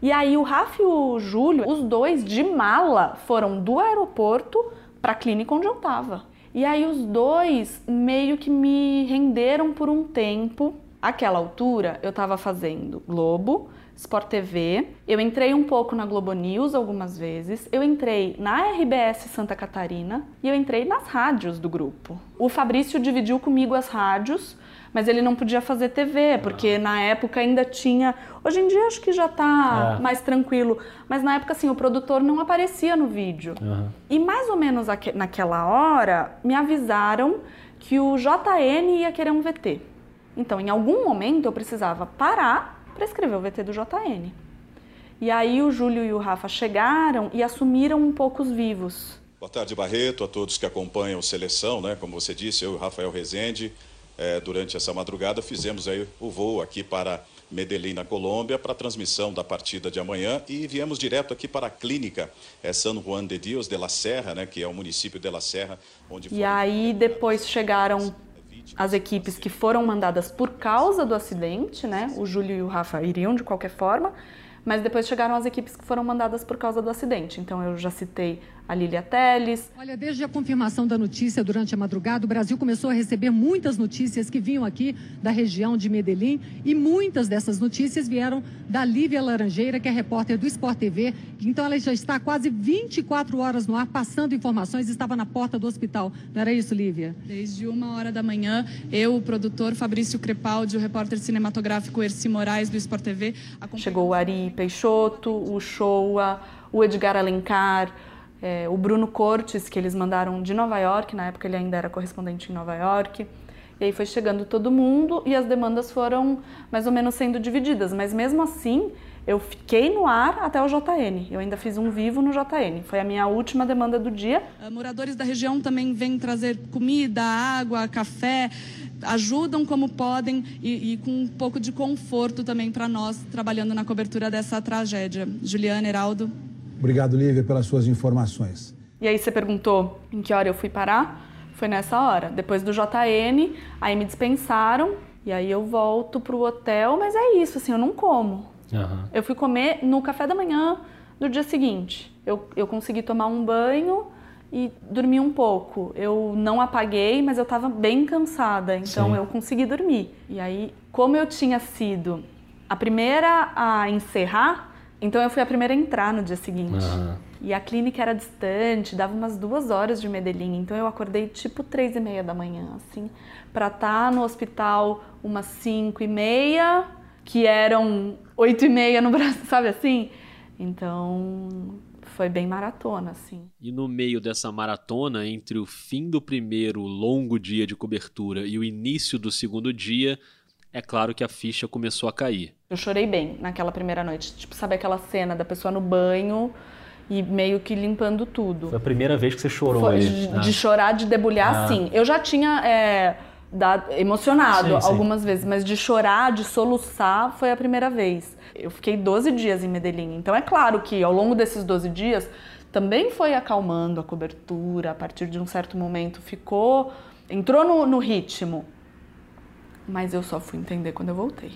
E aí o Rafa e o Júlio, os dois de mala, foram do aeroporto para a clínica onde eu estava. E aí os dois meio que me renderam por um tempo. Aquela altura eu estava fazendo Globo, Sport TV, eu entrei um pouco na Globo News algumas vezes, eu entrei na RBS Santa Catarina e eu entrei nas rádios do grupo. O Fabrício dividiu comigo as rádios mas ele não podia fazer TV, porque na época ainda tinha. Hoje em dia acho que já está é. mais tranquilo, mas na época assim, o produtor não aparecia no vídeo. Uhum. E mais ou menos naquela hora me avisaram que o JN ia querer um VT. Então, em algum momento eu precisava parar para escrever o VT do JN. E aí o Júlio e o Rafa chegaram e assumiram um pouco os vivos. Boa tarde, Barreto, a todos que acompanham o Seleção, né? Como você disse, eu e o Rafael Rezende é, durante essa madrugada, fizemos aí o voo aqui para Medellín, na Colômbia, para a transmissão da partida de amanhã e viemos direto aqui para a clínica é, San Juan de Dios de la Serra, né, que é o município de la Serra, onde E aí depois chegaram as equipes que foram mandadas por causa do acidente, né? O Júlio e o Rafa iriam de qualquer forma, mas depois chegaram as equipes que foram mandadas por causa do acidente. Então eu já citei a Lília Teles. Olha, desde a confirmação da notícia durante a madrugada, o Brasil começou a receber muitas notícias que vinham aqui da região de Medellín e muitas dessas notícias vieram da Lívia Laranjeira, que é repórter do Sport TV. Então ela já está quase 24 horas no ar, passando informações, estava na porta do hospital. Não era isso, Lívia? Desde uma hora da manhã, eu, o produtor Fabrício Crepaldi, o repórter cinematográfico Erci Moraes do Sport TV. Chegou o Ari Peixoto, o Showa, o Edgar Alencar, é, o Bruno Cortes, que eles mandaram de Nova York, na época ele ainda era correspondente em Nova York. E aí foi chegando todo mundo e as demandas foram mais ou menos sendo divididas, mas mesmo assim eu fiquei no ar até o JN. Eu ainda fiz um vivo no JN. Foi a minha última demanda do dia. Uh, moradores da região também vêm trazer comida, água, café, ajudam como podem e, e com um pouco de conforto também para nós trabalhando na cobertura dessa tragédia. Juliana, Heraldo. Obrigado, Lívia, pelas suas informações. E aí você perguntou em que hora eu fui parar? Foi nessa hora. Depois do JN, aí me dispensaram e aí eu volto pro hotel, mas é isso, assim, eu não como. Uhum. Eu fui comer no café da manhã do dia seguinte. Eu, eu consegui tomar um banho e dormir um pouco. Eu não apaguei, mas eu estava bem cansada, então Sim. eu consegui dormir. E aí, como eu tinha sido a primeira a encerrar, então eu fui a primeira a entrar no dia seguinte. Uhum. E a clínica era distante, dava umas duas horas de Medellín. Então eu acordei tipo três e meia da manhã, assim, para estar tá no hospital umas cinco e meia, que eram oito e meia no Brasil, *laughs* sabe assim? Então foi bem maratona, assim. E no meio dessa maratona, entre o fim do primeiro longo dia de cobertura e o início do segundo dia, é claro que a ficha começou a cair. Eu chorei bem naquela primeira noite. Tipo, sabe aquela cena da pessoa no banho e meio que limpando tudo. Foi a primeira vez que você chorou Foi, aí. De, né? de chorar, de debulhar, ah. sim. Eu já tinha é, dado, emocionado sim, algumas sim. vezes, mas de chorar, de soluçar, foi a primeira vez. Eu fiquei 12 dias em Medellín. Então é claro que ao longo desses 12 dias também foi acalmando a cobertura, a partir de um certo momento ficou. entrou no, no ritmo mas eu só fui entender quando eu voltei.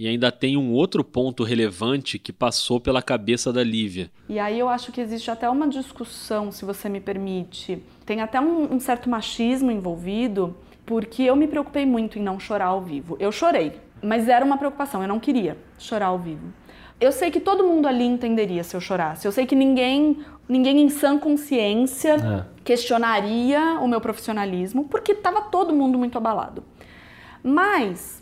E ainda tem um outro ponto relevante que passou pela cabeça da Lívia. E aí eu acho que existe até uma discussão, se você me permite. Tem até um, um certo machismo envolvido, porque eu me preocupei muito em não chorar ao vivo. Eu chorei, mas era uma preocupação, eu não queria chorar ao vivo. Eu sei que todo mundo ali entenderia se eu chorasse. Eu sei que ninguém, ninguém em sã consciência é. questionaria o meu profissionalismo, porque estava todo mundo muito abalado. Mas,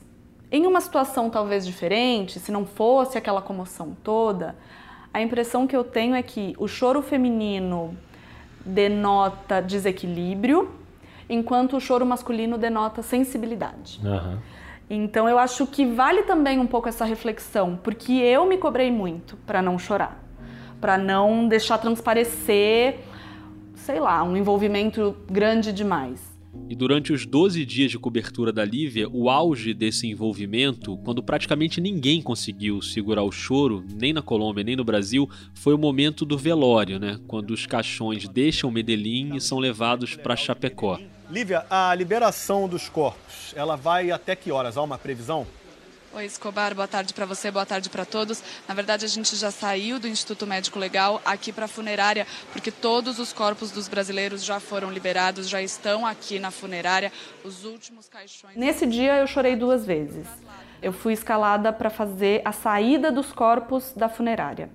em uma situação talvez diferente, se não fosse aquela comoção toda, a impressão que eu tenho é que o choro feminino denota desequilíbrio, enquanto o choro masculino denota sensibilidade. Uhum. Então eu acho que vale também um pouco essa reflexão, porque eu me cobrei muito para não chorar, para não deixar transparecer, sei lá, um envolvimento grande demais. E durante os 12 dias de cobertura da Lívia, o auge desse envolvimento, quando praticamente ninguém conseguiu segurar o choro, nem na Colômbia nem no Brasil, foi o momento do velório, né? Quando os caixões deixam Medellín e são levados para Chapecó. Lívia, a liberação dos corpos, ela vai até que horas? Há uma previsão? Oi, Escobar, boa tarde para você, boa tarde para todos. Na verdade, a gente já saiu do Instituto Médico Legal aqui para a funerária, porque todos os corpos dos brasileiros já foram liberados, já estão aqui na funerária. Os últimos caixões. Nesse dia eu chorei duas vezes. Eu fui escalada para fazer a saída dos corpos da funerária.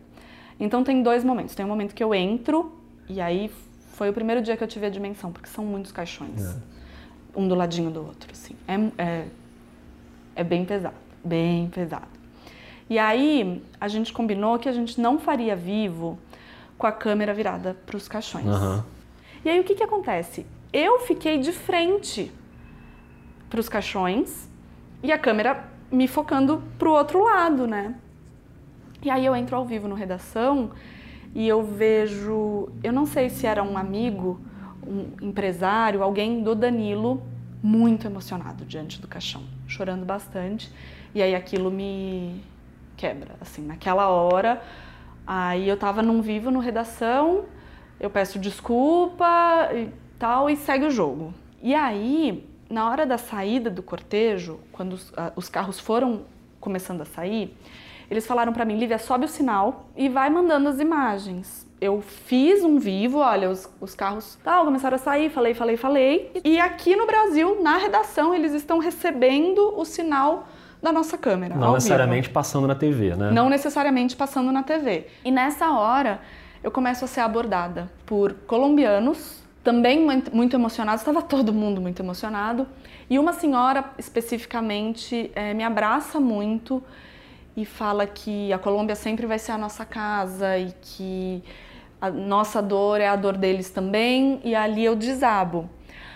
Então tem dois momentos. Tem um momento que eu entro e aí foi o primeiro dia que eu tive a dimensão, porque são muitos caixões, é. um do ladinho do outro, assim. É, é, é bem pesado bem pesado. E aí a gente combinou que a gente não faria vivo com a câmera virada para os caixões. Uhum. E aí o que, que acontece? Eu fiquei de frente para os caixões e a câmera me focando para o outro lado, né? E aí eu entro ao vivo no redação e eu vejo, eu não sei se era um amigo, um empresário, alguém do Danilo muito emocionado diante do caixão, chorando bastante. E aí aquilo me quebra, assim, naquela hora. Aí eu tava num vivo no redação, eu peço desculpa e tal, e segue o jogo. E aí, na hora da saída do cortejo, quando os, uh, os carros foram começando a sair, eles falaram para mim, Lívia, sobe o sinal e vai mandando as imagens. eu fiz um vivo, olha, os, os carros tal, começaram a sair, falei, falei, falei. E aqui no Brasil, na redação, eles estão recebendo o sinal da nossa câmera. Não necessariamente vivo. passando na TV, né? Não necessariamente passando na TV. E nessa hora, eu começo a ser abordada por colombianos, também muito emocionados, estava todo mundo muito emocionado. E uma senhora especificamente é, me abraça muito e fala que a Colômbia sempre vai ser a nossa casa e que a nossa dor é a dor deles também. E ali eu desabo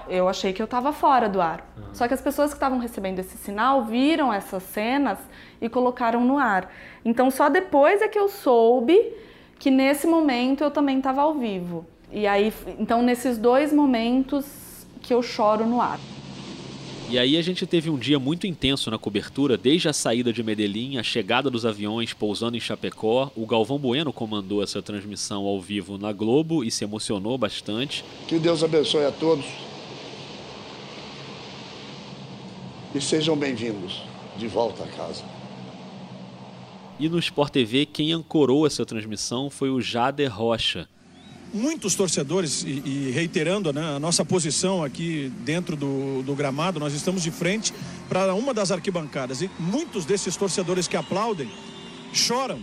eu achei que eu estava fora do ar. Uhum. Só que as pessoas que estavam recebendo esse sinal viram essas cenas e colocaram no ar. Então só depois é que eu soube que nesse momento eu também estava ao vivo. E aí, então nesses dois momentos que eu choro no ar. E aí a gente teve um dia muito intenso na cobertura, desde a saída de Medellín, a chegada dos aviões pousando em Chapecó. O Galvão Bueno comandou essa transmissão ao vivo na Globo e se emocionou bastante. Que Deus abençoe a todos. E sejam bem-vindos de volta a casa. E no Sport TV, quem ancorou essa transmissão foi o Jader Rocha. Muitos torcedores, e, e reiterando né, a nossa posição aqui dentro do, do gramado, nós estamos de frente para uma das arquibancadas. E muitos desses torcedores que aplaudem choram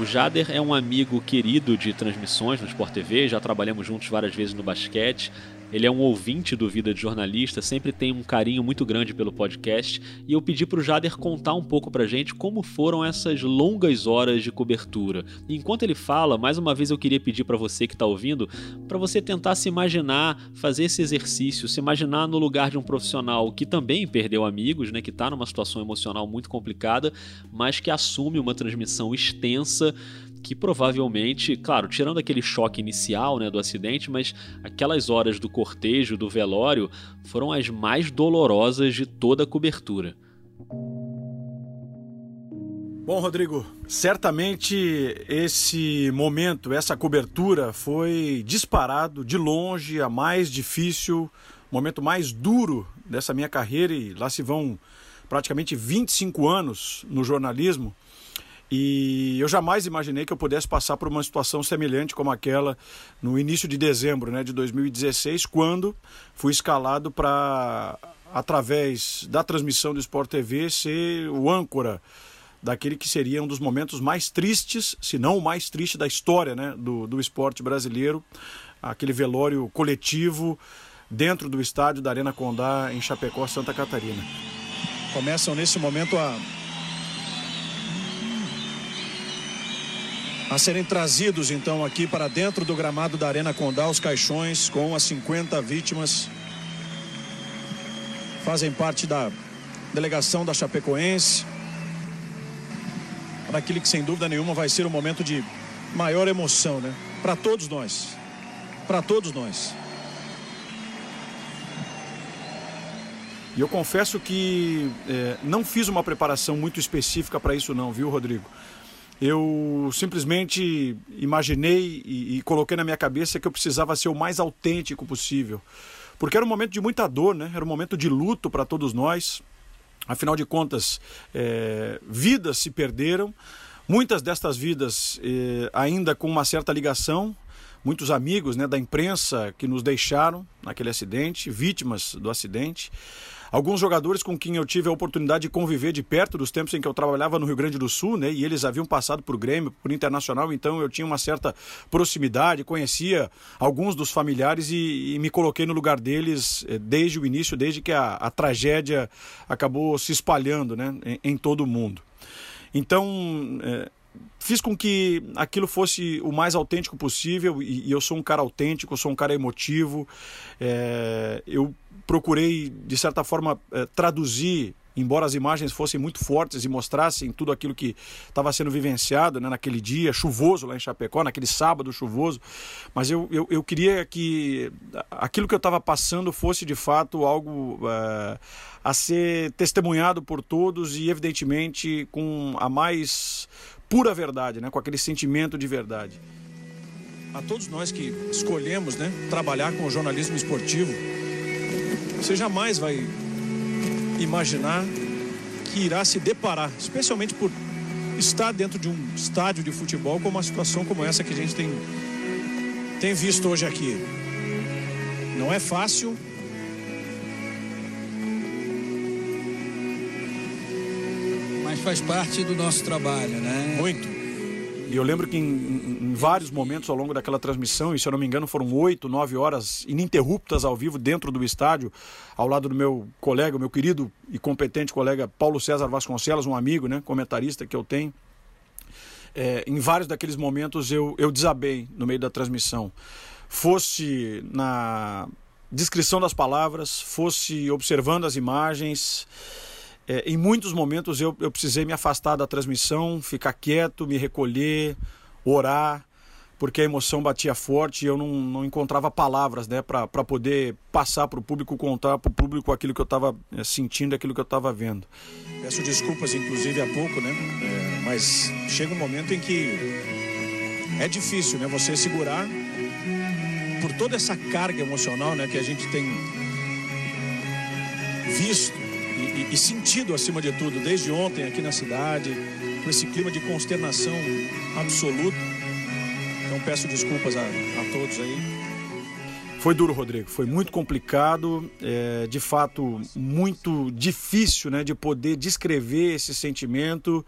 O Jader é um amigo querido de transmissões no Sport TV, já trabalhamos juntos várias vezes no basquete. Ele é um ouvinte do Vida de Jornalista, sempre tem um carinho muito grande pelo podcast, e eu pedi para o Jader contar um pouco pra gente como foram essas longas horas de cobertura. E enquanto ele fala, mais uma vez eu queria pedir para você que está ouvindo, para você tentar se imaginar, fazer esse exercício, se imaginar no lugar de um profissional que também perdeu amigos, né, que está numa situação emocional muito complicada, mas que assume uma transmissão extensa que provavelmente, claro, tirando aquele choque inicial né, do acidente, mas aquelas horas do cortejo, do velório, foram as mais dolorosas de toda a cobertura. Bom, Rodrigo, certamente esse momento, essa cobertura foi disparado de longe a mais difícil, momento mais duro dessa minha carreira e lá se vão praticamente 25 anos no jornalismo. E eu jamais imaginei que eu pudesse passar por uma situação semelhante como aquela no início de dezembro né, de 2016, quando fui escalado para, através da transmissão do Sport TV, ser o âncora daquele que seria um dos momentos mais tristes, se não o mais triste da história né, do, do esporte brasileiro, aquele velório coletivo dentro do estádio da Arena Condá, em Chapecó, Santa Catarina. Começam nesse momento a a serem trazidos então aqui para dentro do gramado da Arena Condá os caixões com as 50 vítimas. Fazem parte da delegação da Chapecoense. Para aquele que sem dúvida nenhuma vai ser um momento de maior emoção, né? Para todos nós. Para todos nós. E eu confesso que é, não fiz uma preparação muito específica para isso não, viu, Rodrigo? Eu simplesmente imaginei e, e, coloquei na minha cabeça que eu precisava ser o mais autêntico possível. Porque era um momento de muita dor, né? era um momento de luto para todos nós. Afinal de contas, é, vidas se perderam, muitas destas vidas é, ainda com uma certa ligação, muitos amigos né, da imprensa que nos deixaram naquele acidente, vítimas do acidente alguns jogadores com quem eu tive a oportunidade de conviver de perto dos tempos em que eu trabalhava no Rio Grande do Sul, né? E eles haviam passado por Grêmio, por Internacional, então eu tinha uma certa proximidade, conhecia alguns dos familiares e, e me coloquei no lugar deles eh, desde o início, desde que a, a tragédia acabou se espalhando, né? Em, em todo o mundo. Então, é, fiz com que aquilo fosse o mais autêntico possível e, e eu sou um cara autêntico, eu sou um cara emotivo. É, eu procurei, de certa forma, eh, traduzir, embora as imagens fossem muito fortes e mostrassem tudo aquilo que estava sendo vivenciado né, naquele dia chuvoso lá em Chapecó, naquele sábado chuvoso, mas eu, eu, eu queria que aquilo que eu estava passando fosse de fato algo uh, a ser testemunhado por todos e, evidentemente, com a mais pura verdade, né, com aquele sentimento de verdade. A todos nós que escolhemos né, trabalhar com o jornalismo esportivo, você jamais vai imaginar que irá se deparar, especialmente por estar dentro de um estádio de futebol com uma situação como essa que a gente tem, tem visto hoje aqui. Não é fácil. Mas faz parte do nosso trabalho, né? Muito. E eu lembro que em, em, vários momentos ao longo daquela transmissão, e se eu não me engano foram oito, nove horas ininterruptas ao vivo dentro do estádio, ao lado do meu colega, meu querido e competente colega Paulo César Vasconcelos, um amigo, né, comentarista que eu tenho. É, em vários daqueles momentos eu, eu desabei no meio da transmissão. Fosse na descrição das palavras, fosse observando as imagens. É, em muitos momentos eu, eu precisei me afastar da transmissão, ficar quieto, me recolher, orar, porque a emoção batia forte e eu não, não encontrava palavras né, para poder passar para o público, contar para o público aquilo que eu estava é, sentindo, aquilo que eu estava vendo. Peço desculpas, inclusive, há pouco, né? É, mas chega um momento em que é difícil né, você segurar por toda essa carga emocional né, que a gente tem visto e, e, sentido acima de tudo, desde ontem aqui na cidade, com esse clima de consternação absoluta. Então peço desculpas a, a todos aí. Foi duro, Rodrigo. Foi muito complicado, é, de fato, muito difícil né, de poder descrever esse sentimento.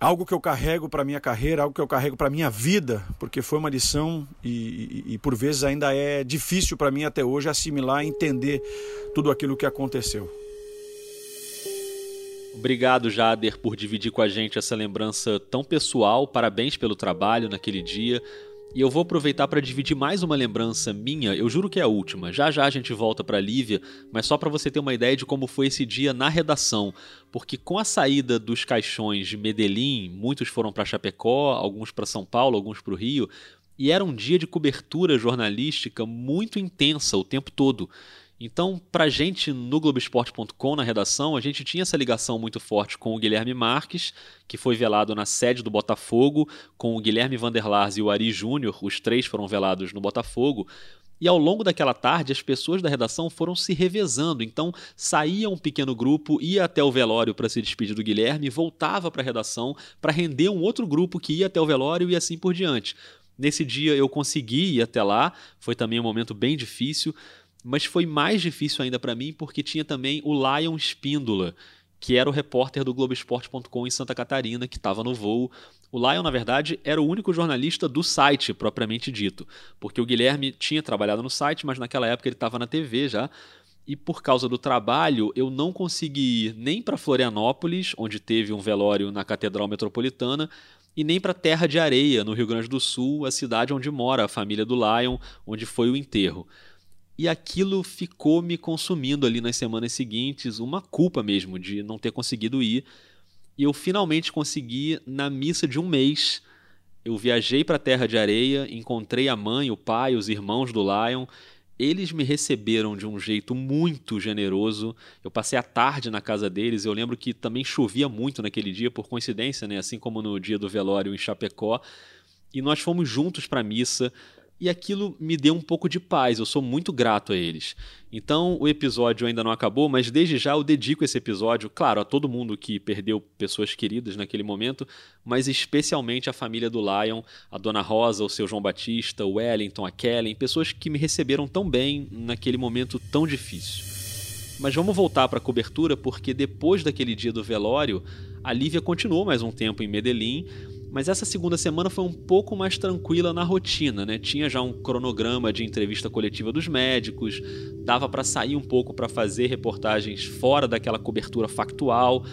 Algo que eu carrego para minha carreira, algo que eu carrego para minha vida, porque foi uma lição e, e, e por vezes ainda é difícil para mim até hoje assimilar e entender tudo aquilo que aconteceu. Obrigado, Jader, por dividir com a gente essa lembrança tão pessoal. Parabéns pelo trabalho naquele dia. E eu vou aproveitar para dividir mais uma lembrança minha, eu juro que é a última. Já já a gente volta para Lívia, mas só para você ter uma ideia de como foi esse dia na redação, porque com a saída dos caixões de Medellín, muitos foram para Chapecó, alguns para São Paulo, alguns para o Rio, e era um dia de cobertura jornalística muito intensa o tempo todo. Então, para gente no Globoesporte.com, na redação, a gente tinha essa ligação muito forte com o Guilherme Marques, que foi velado na sede do Botafogo, com o Guilherme Vanderlars e o Ari Júnior, os três foram velados no Botafogo. E ao longo daquela tarde, as pessoas da redação foram se revezando. Então, saía um pequeno grupo, ia até o velório para se despedir do Guilherme, voltava para a redação para render um outro grupo que ia até o velório e assim por diante. Nesse dia eu consegui ir até lá, foi também um momento bem difícil. Mas foi mais difícil ainda para mim porque tinha também o Lion Espíndola, que era o repórter do Globoesporte.com em Santa Catarina, que estava no voo. O Lion, na verdade, era o único jornalista do site, propriamente dito, porque o Guilherme tinha trabalhado no site, mas naquela época ele estava na TV já. E por causa do trabalho, eu não consegui ir nem para Florianópolis, onde teve um velório na Catedral Metropolitana, e nem para Terra de Areia, no Rio Grande do Sul, a cidade onde mora a família do Lion, onde foi o enterro. E aquilo ficou me consumindo ali nas semanas seguintes, uma culpa mesmo de não ter conseguido ir. E eu finalmente consegui na missa de um mês. Eu viajei para a Terra de Areia, encontrei a mãe, o pai, os irmãos do Lion. Eles me receberam de um jeito muito generoso. Eu passei a tarde na casa deles. Eu lembro que também chovia muito naquele dia, por coincidência, né? assim como no dia do velório em Chapecó. E nós fomos juntos para a missa e aquilo me deu um pouco de paz. Eu sou muito grato a eles. Então, o episódio ainda não acabou, mas desde já eu dedico esse episódio, claro, a todo mundo que perdeu pessoas queridas naquele momento, mas especialmente à família do Lion, a Dona Rosa, o seu João Batista, o Wellington, a Kellen, pessoas que me receberam tão bem naquele momento tão difícil. Mas vamos voltar para a cobertura, porque depois daquele dia do velório, a Lívia continuou mais um tempo em Medellín, mas essa segunda semana foi um pouco mais tranquila na rotina, né? Tinha já um cronograma de entrevista coletiva dos médicos, dava para sair um pouco para fazer reportagens fora daquela cobertura factual,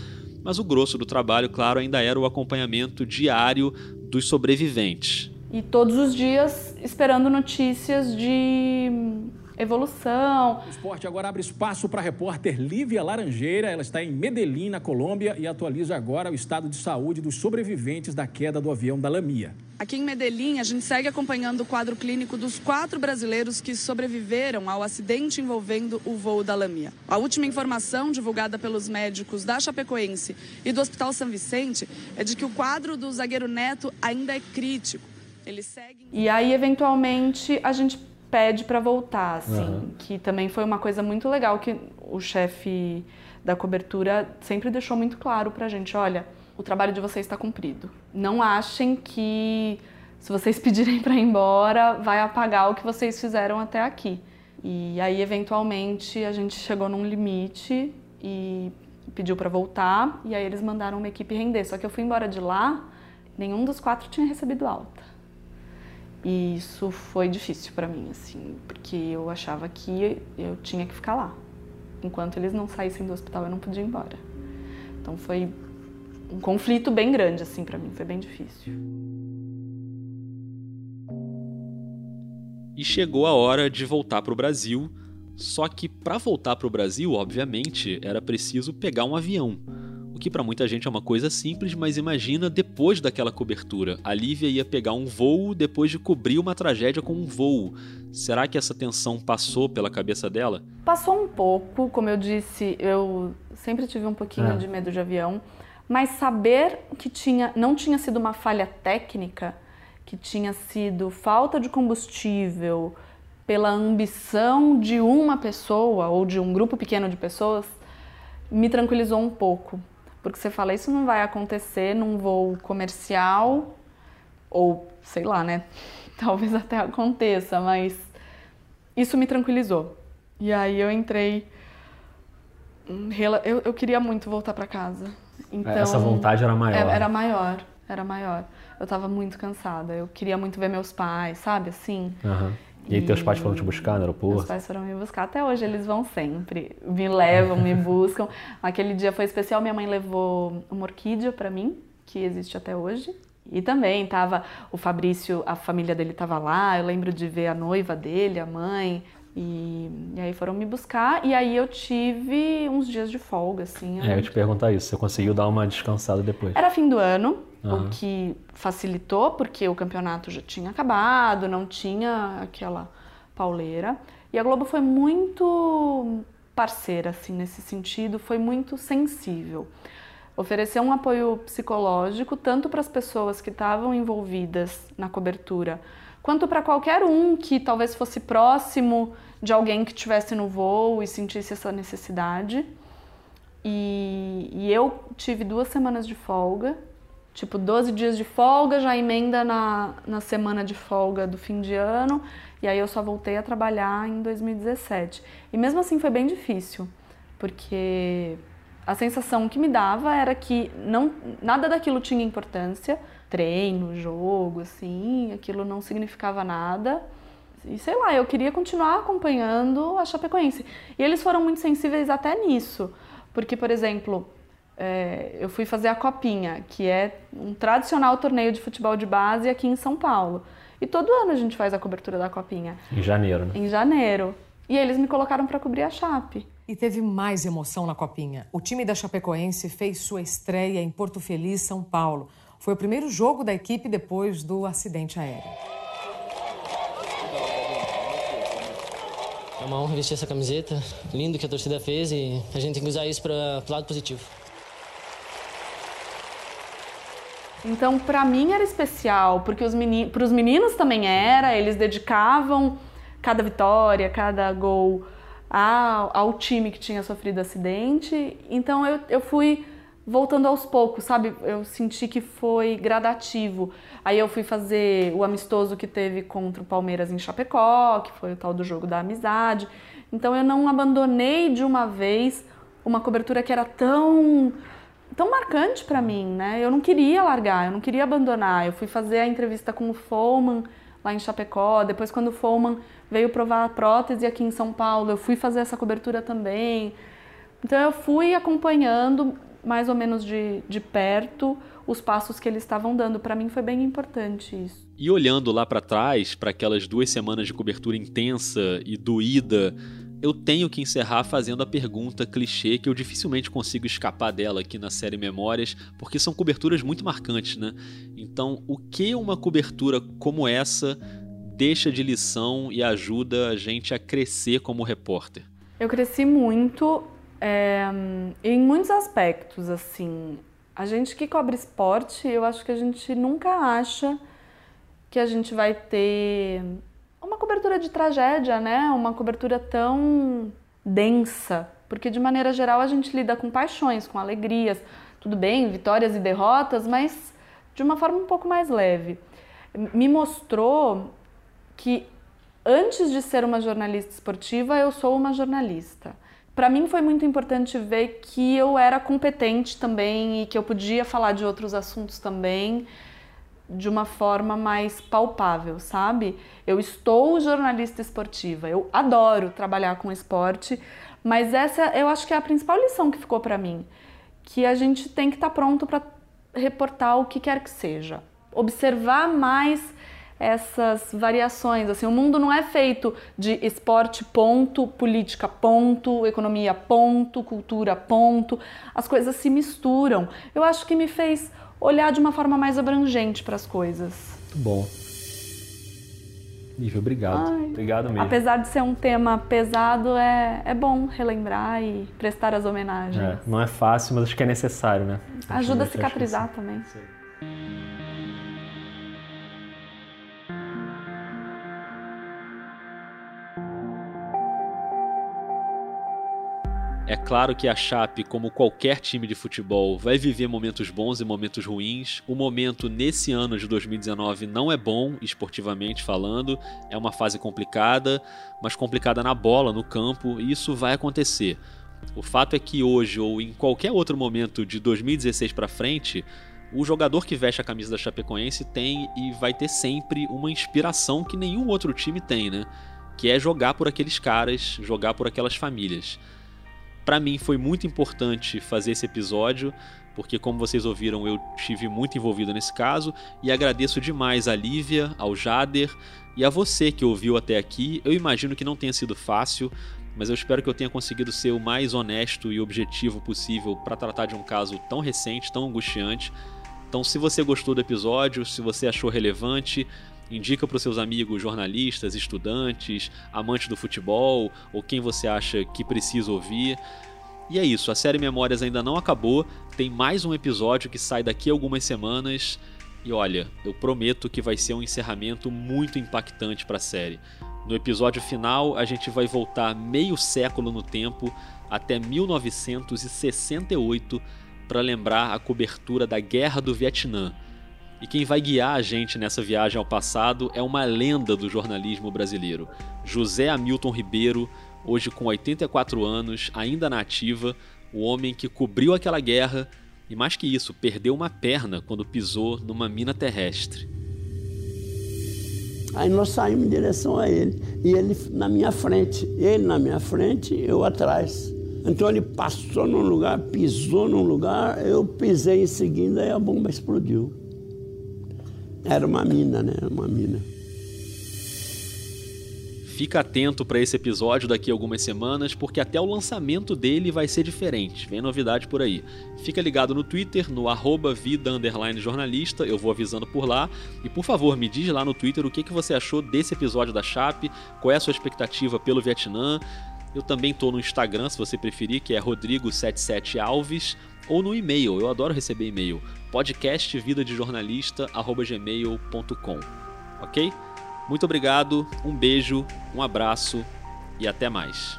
mas o grosso do trabalho, claro, ainda era o acompanhamento diário dos sobreviventes. E todos os dias esperando notícias de evolução. O esporte agora abre espaço para a repórter Lívia Laranjeira. Ela está em Medellín, na Colômbia, e atualiza agora o estado de saúde dos sobreviventes da queda do avião da Lamia. Aqui em Medellín, a gente segue acompanhando o quadro clínico dos quatro brasileiros que sobreviveram ao acidente envolvendo o voo da Lamia. A última informação divulgada pelos médicos da Chapecoense e do Hospital São Vicente é de que o quadro do zagueiro Neto ainda é crítico. Ele segue... E aí, eventualmente, a gente pede para voltar, assim, uhum. que também foi uma coisa muito legal que o chefe da cobertura sempre deixou muito claro pra gente, olha, o trabalho de vocês está cumprido. Não achem que se vocês *laughs* pedirem para ir embora, vai apagar o que vocês fizeram até aqui. E aí, eventualmente, a gente chegou num limite e pediu para voltar, e aí eles mandaram uma equipe render. Só que eu fui embora de lá, nenhum dos quatro tinha recebido alta. E isso foi difícil para mim, assim, porque eu achava que eu tinha que ficar lá. Enquanto eles não saíssem do hospital, eu não podia ir embora. Então foi um conflito bem grande, assim, para mim, foi bem difícil. E chegou a hora de voltar para o Brasil. Só que para voltar para o Brasil, obviamente, era preciso pegar um avião. O que para muita gente é uma coisa simples, mas imagina depois daquela cobertura. A Lívia ia pegar um voo depois de cobrir uma tragédia com um voo. Será que essa tensão passou pela cabeça dela? Passou um pouco, como eu disse, eu sempre tive um pouquinho É. de medo de avião, mas saber que tinha, não tinha sido uma falha técnica, que tinha sido falta de combustível pela ambição de uma pessoa ou de um grupo pequeno de pessoas, me tranquilizou um pouco. Porque você fala, isso não vai acontecer num voo comercial, ou sei lá, né? *laughs* Talvez até aconteça, mas isso me tranquilizou. E aí eu entrei. hum, Eu, eu queria muito voltar para casa. Então, Essa vontade era maior. Era, era maior, era maior. Eu tava muito cansada. Eu queria muito ver meus pais, sabe? Assim. Aham. E aí teus pais foram te buscar no Meus aeroporto? pais foram me buscar. Até hoje eles vão sempre. Me levam, me buscam. *laughs* Aquele dia foi especial. Minha mãe levou uma orquídea para mim, que existe até hoje. E também tava o Fabrício, a família dele tava lá. Eu lembro de ver a noiva dele, a mãe. E, e aí foram me buscar. E aí eu tive uns dias de folga, assim. É, eu te perguntar isso. Você conseguiu dar uma descansada depois? Era fim do ano, Aham. o que facilitou, porque o campeonato já tinha acabado, não tinha aquela pauleira. E a Globo foi muito parceira, assim, nesse sentido, foi muito sensível. Ofereceu um apoio psicológico tanto para as pessoas que estavam envolvidas na cobertura, quanto para qualquer um que talvez fosse próximo de alguém que estivesse no voo e sentisse essa necessidade. E, e eu tive duas semanas de folga, tipo 12 dias de folga, já emenda na, na semana de folga do fim de ano, e aí eu só voltei a trabalhar em 2017. E mesmo assim foi bem difícil, porque a sensação que me dava era que não, nada daquilo tinha importância, treino, jogo, assim, aquilo não significava nada. E sei lá, eu queria continuar acompanhando a Chapecoense. E eles foram muito sensíveis até nisso. Porque, por exemplo, é, eu fui fazer a Copinha, que é um tradicional torneio de futebol de base aqui em São Paulo. E todo ano a gente faz a cobertura da Copinha, Em janeiro, né? em janeiro. E eles me colocaram para cobrir a Chape. E teve mais emoção na Copinha. O time da Chapecoense fez sua estreia em Porto Feliz, São Paulo. Foi o primeiro jogo da equipe depois do acidente aéreo. É uma honra vestir essa camiseta. Lindo que a torcida fez e a gente tem que usar isso para o lado positivo. Então, para mim era especial, porque os meni para os meninos também era, eles dedicavam cada vitória, cada gol ao, ao time que tinha sofrido acidente. Então, eu, eu fui voltando aos poucos, sabe? Eu senti que foi gradativo. Aí eu fui fazer o amistoso que teve contra o Palmeiras em Chapecó, que foi o tal do jogo da amizade. Então, eu não abandonei de uma vez uma cobertura que era tão tão marcante para mim, né? Eu não queria largar, eu não queria abandonar. Eu fui fazer a entrevista com o Foman lá em Chapecó. Depois, quando o Foman veio provar a prótese aqui em São Paulo, eu fui fazer essa cobertura também. Então, eu fui acompanhando mais ou menos de, de perto os passos que eles estavam dando. Para mim, foi bem importante isso. E olhando lá para trás, para aquelas duas semanas de cobertura intensa e doída, eu tenho que encerrar fazendo a pergunta clichê que eu dificilmente consigo escapar dela aqui na série Memórias, porque são coberturas muito marcantes, né? Então, o que uma cobertura como essa deixa de lição e ajuda a gente a crescer como repórter? Eu cresci muito é, em muitos aspectos, assim. A gente que cobre esporte, eu acho que a gente nunca acha que a gente vai ter uma cobertura de tragédia, né? Uma cobertura tão densa Porque de maneira geral a gente lida com paixões, com alegrias, tudo bem, vitórias e derrotas, mas de uma forma um pouco mais leve. Me mostrou que antes de ser uma jornalista esportiva, eu sou uma jornalista. Para mim foi muito importante ver que eu era competente também e que eu podia falar de outros assuntos também de uma forma mais palpável, sabe? Eu estou jornalista esportiva, eu adoro trabalhar com esporte, mas essa eu acho que é a principal lição que ficou para mim, que a gente tem que estar tá pronto para reportar o que quer que seja, observar mais essas variações. Assim, o mundo não é feito de esporte ponto, política ponto, economia ponto, cultura ponto. As coisas se misturam. Eu acho que me fez olhar de uma forma mais abrangente para as coisas. Muito bom. Nível, obrigado. Ai, obrigado mesmo. Apesar de ser um tema pesado, é, é bom relembrar e prestar as homenagens. É, não é fácil, mas acho que é necessário, né? Ajuda a cicatrizar também. Sim. É claro que a Chape, como qualquer time de futebol, vai viver momentos bons e momentos ruins. O momento nesse ano de 2019 não é bom, esportivamente falando. É uma fase complicada, mas complicada na bola, no campo, e isso vai acontecer. O fato é que hoje ou em qualquer outro momento de 2016 para frente, o jogador que veste a camisa da Chapecoense tem e vai ter sempre uma inspiração que nenhum outro time tem, né? Que é jogar por aqueles caras, jogar por aquelas famílias. Para mim foi muito importante fazer esse episódio, porque como vocês ouviram, eu tive muito envolvido nesse caso e agradeço demais a Lívia, ao Jader e a você que ouviu até aqui. Eu imagino que não tenha sido fácil, mas eu espero que eu tenha conseguido ser o mais honesto e objetivo possível para tratar de um caso tão recente, tão angustiante. Então, se você gostou do episódio, se você achou relevante, indica para os seus amigos jornalistas, estudantes, amantes do futebol ou quem você acha que precisa ouvir. E é isso, a série Memórias ainda não acabou, tem mais um episódio que sai daqui a algumas semanas. E olha, eu prometo que vai ser um encerramento muito impactante para a série. No episódio final, a gente vai voltar meio século no tempo até 1968 para lembrar a cobertura da Guerra do Vietnã e quem vai guiar a gente nessa viagem ao passado é uma lenda do jornalismo brasileiro, José Hamilton Ribeiro, hoje com 84 anos, ainda na ativa, o homem que cobriu aquela guerra e, mais que isso, perdeu uma perna quando pisou numa mina terrestre. Aí nós saímos em direção a ele, e ele na minha frente, ele na minha frente, eu atrás. Então ele passou num lugar, pisou num lugar, eu pisei em seguida e a bomba explodiu. Era uma mina, né? Uma mina. Fica atento para esse episódio daqui a algumas semanas, porque até o lançamento dele vai ser diferente. Vem novidade por aí. Fica ligado no Twitter, no arroba vida jornalista, eu vou avisando por lá. E por favor, me diz lá no Twitter o que, que você achou desse episódio da Chape, qual é a sua expectativa pelo Vietnã. Eu também estou no Instagram, se você preferir, que é Rodrigo77Alves, ou no e-mail, eu adoro receber e-mail, podcastvidadejornalista@gmail.com. OK? Muito obrigado, um beijo, um abraço e até mais.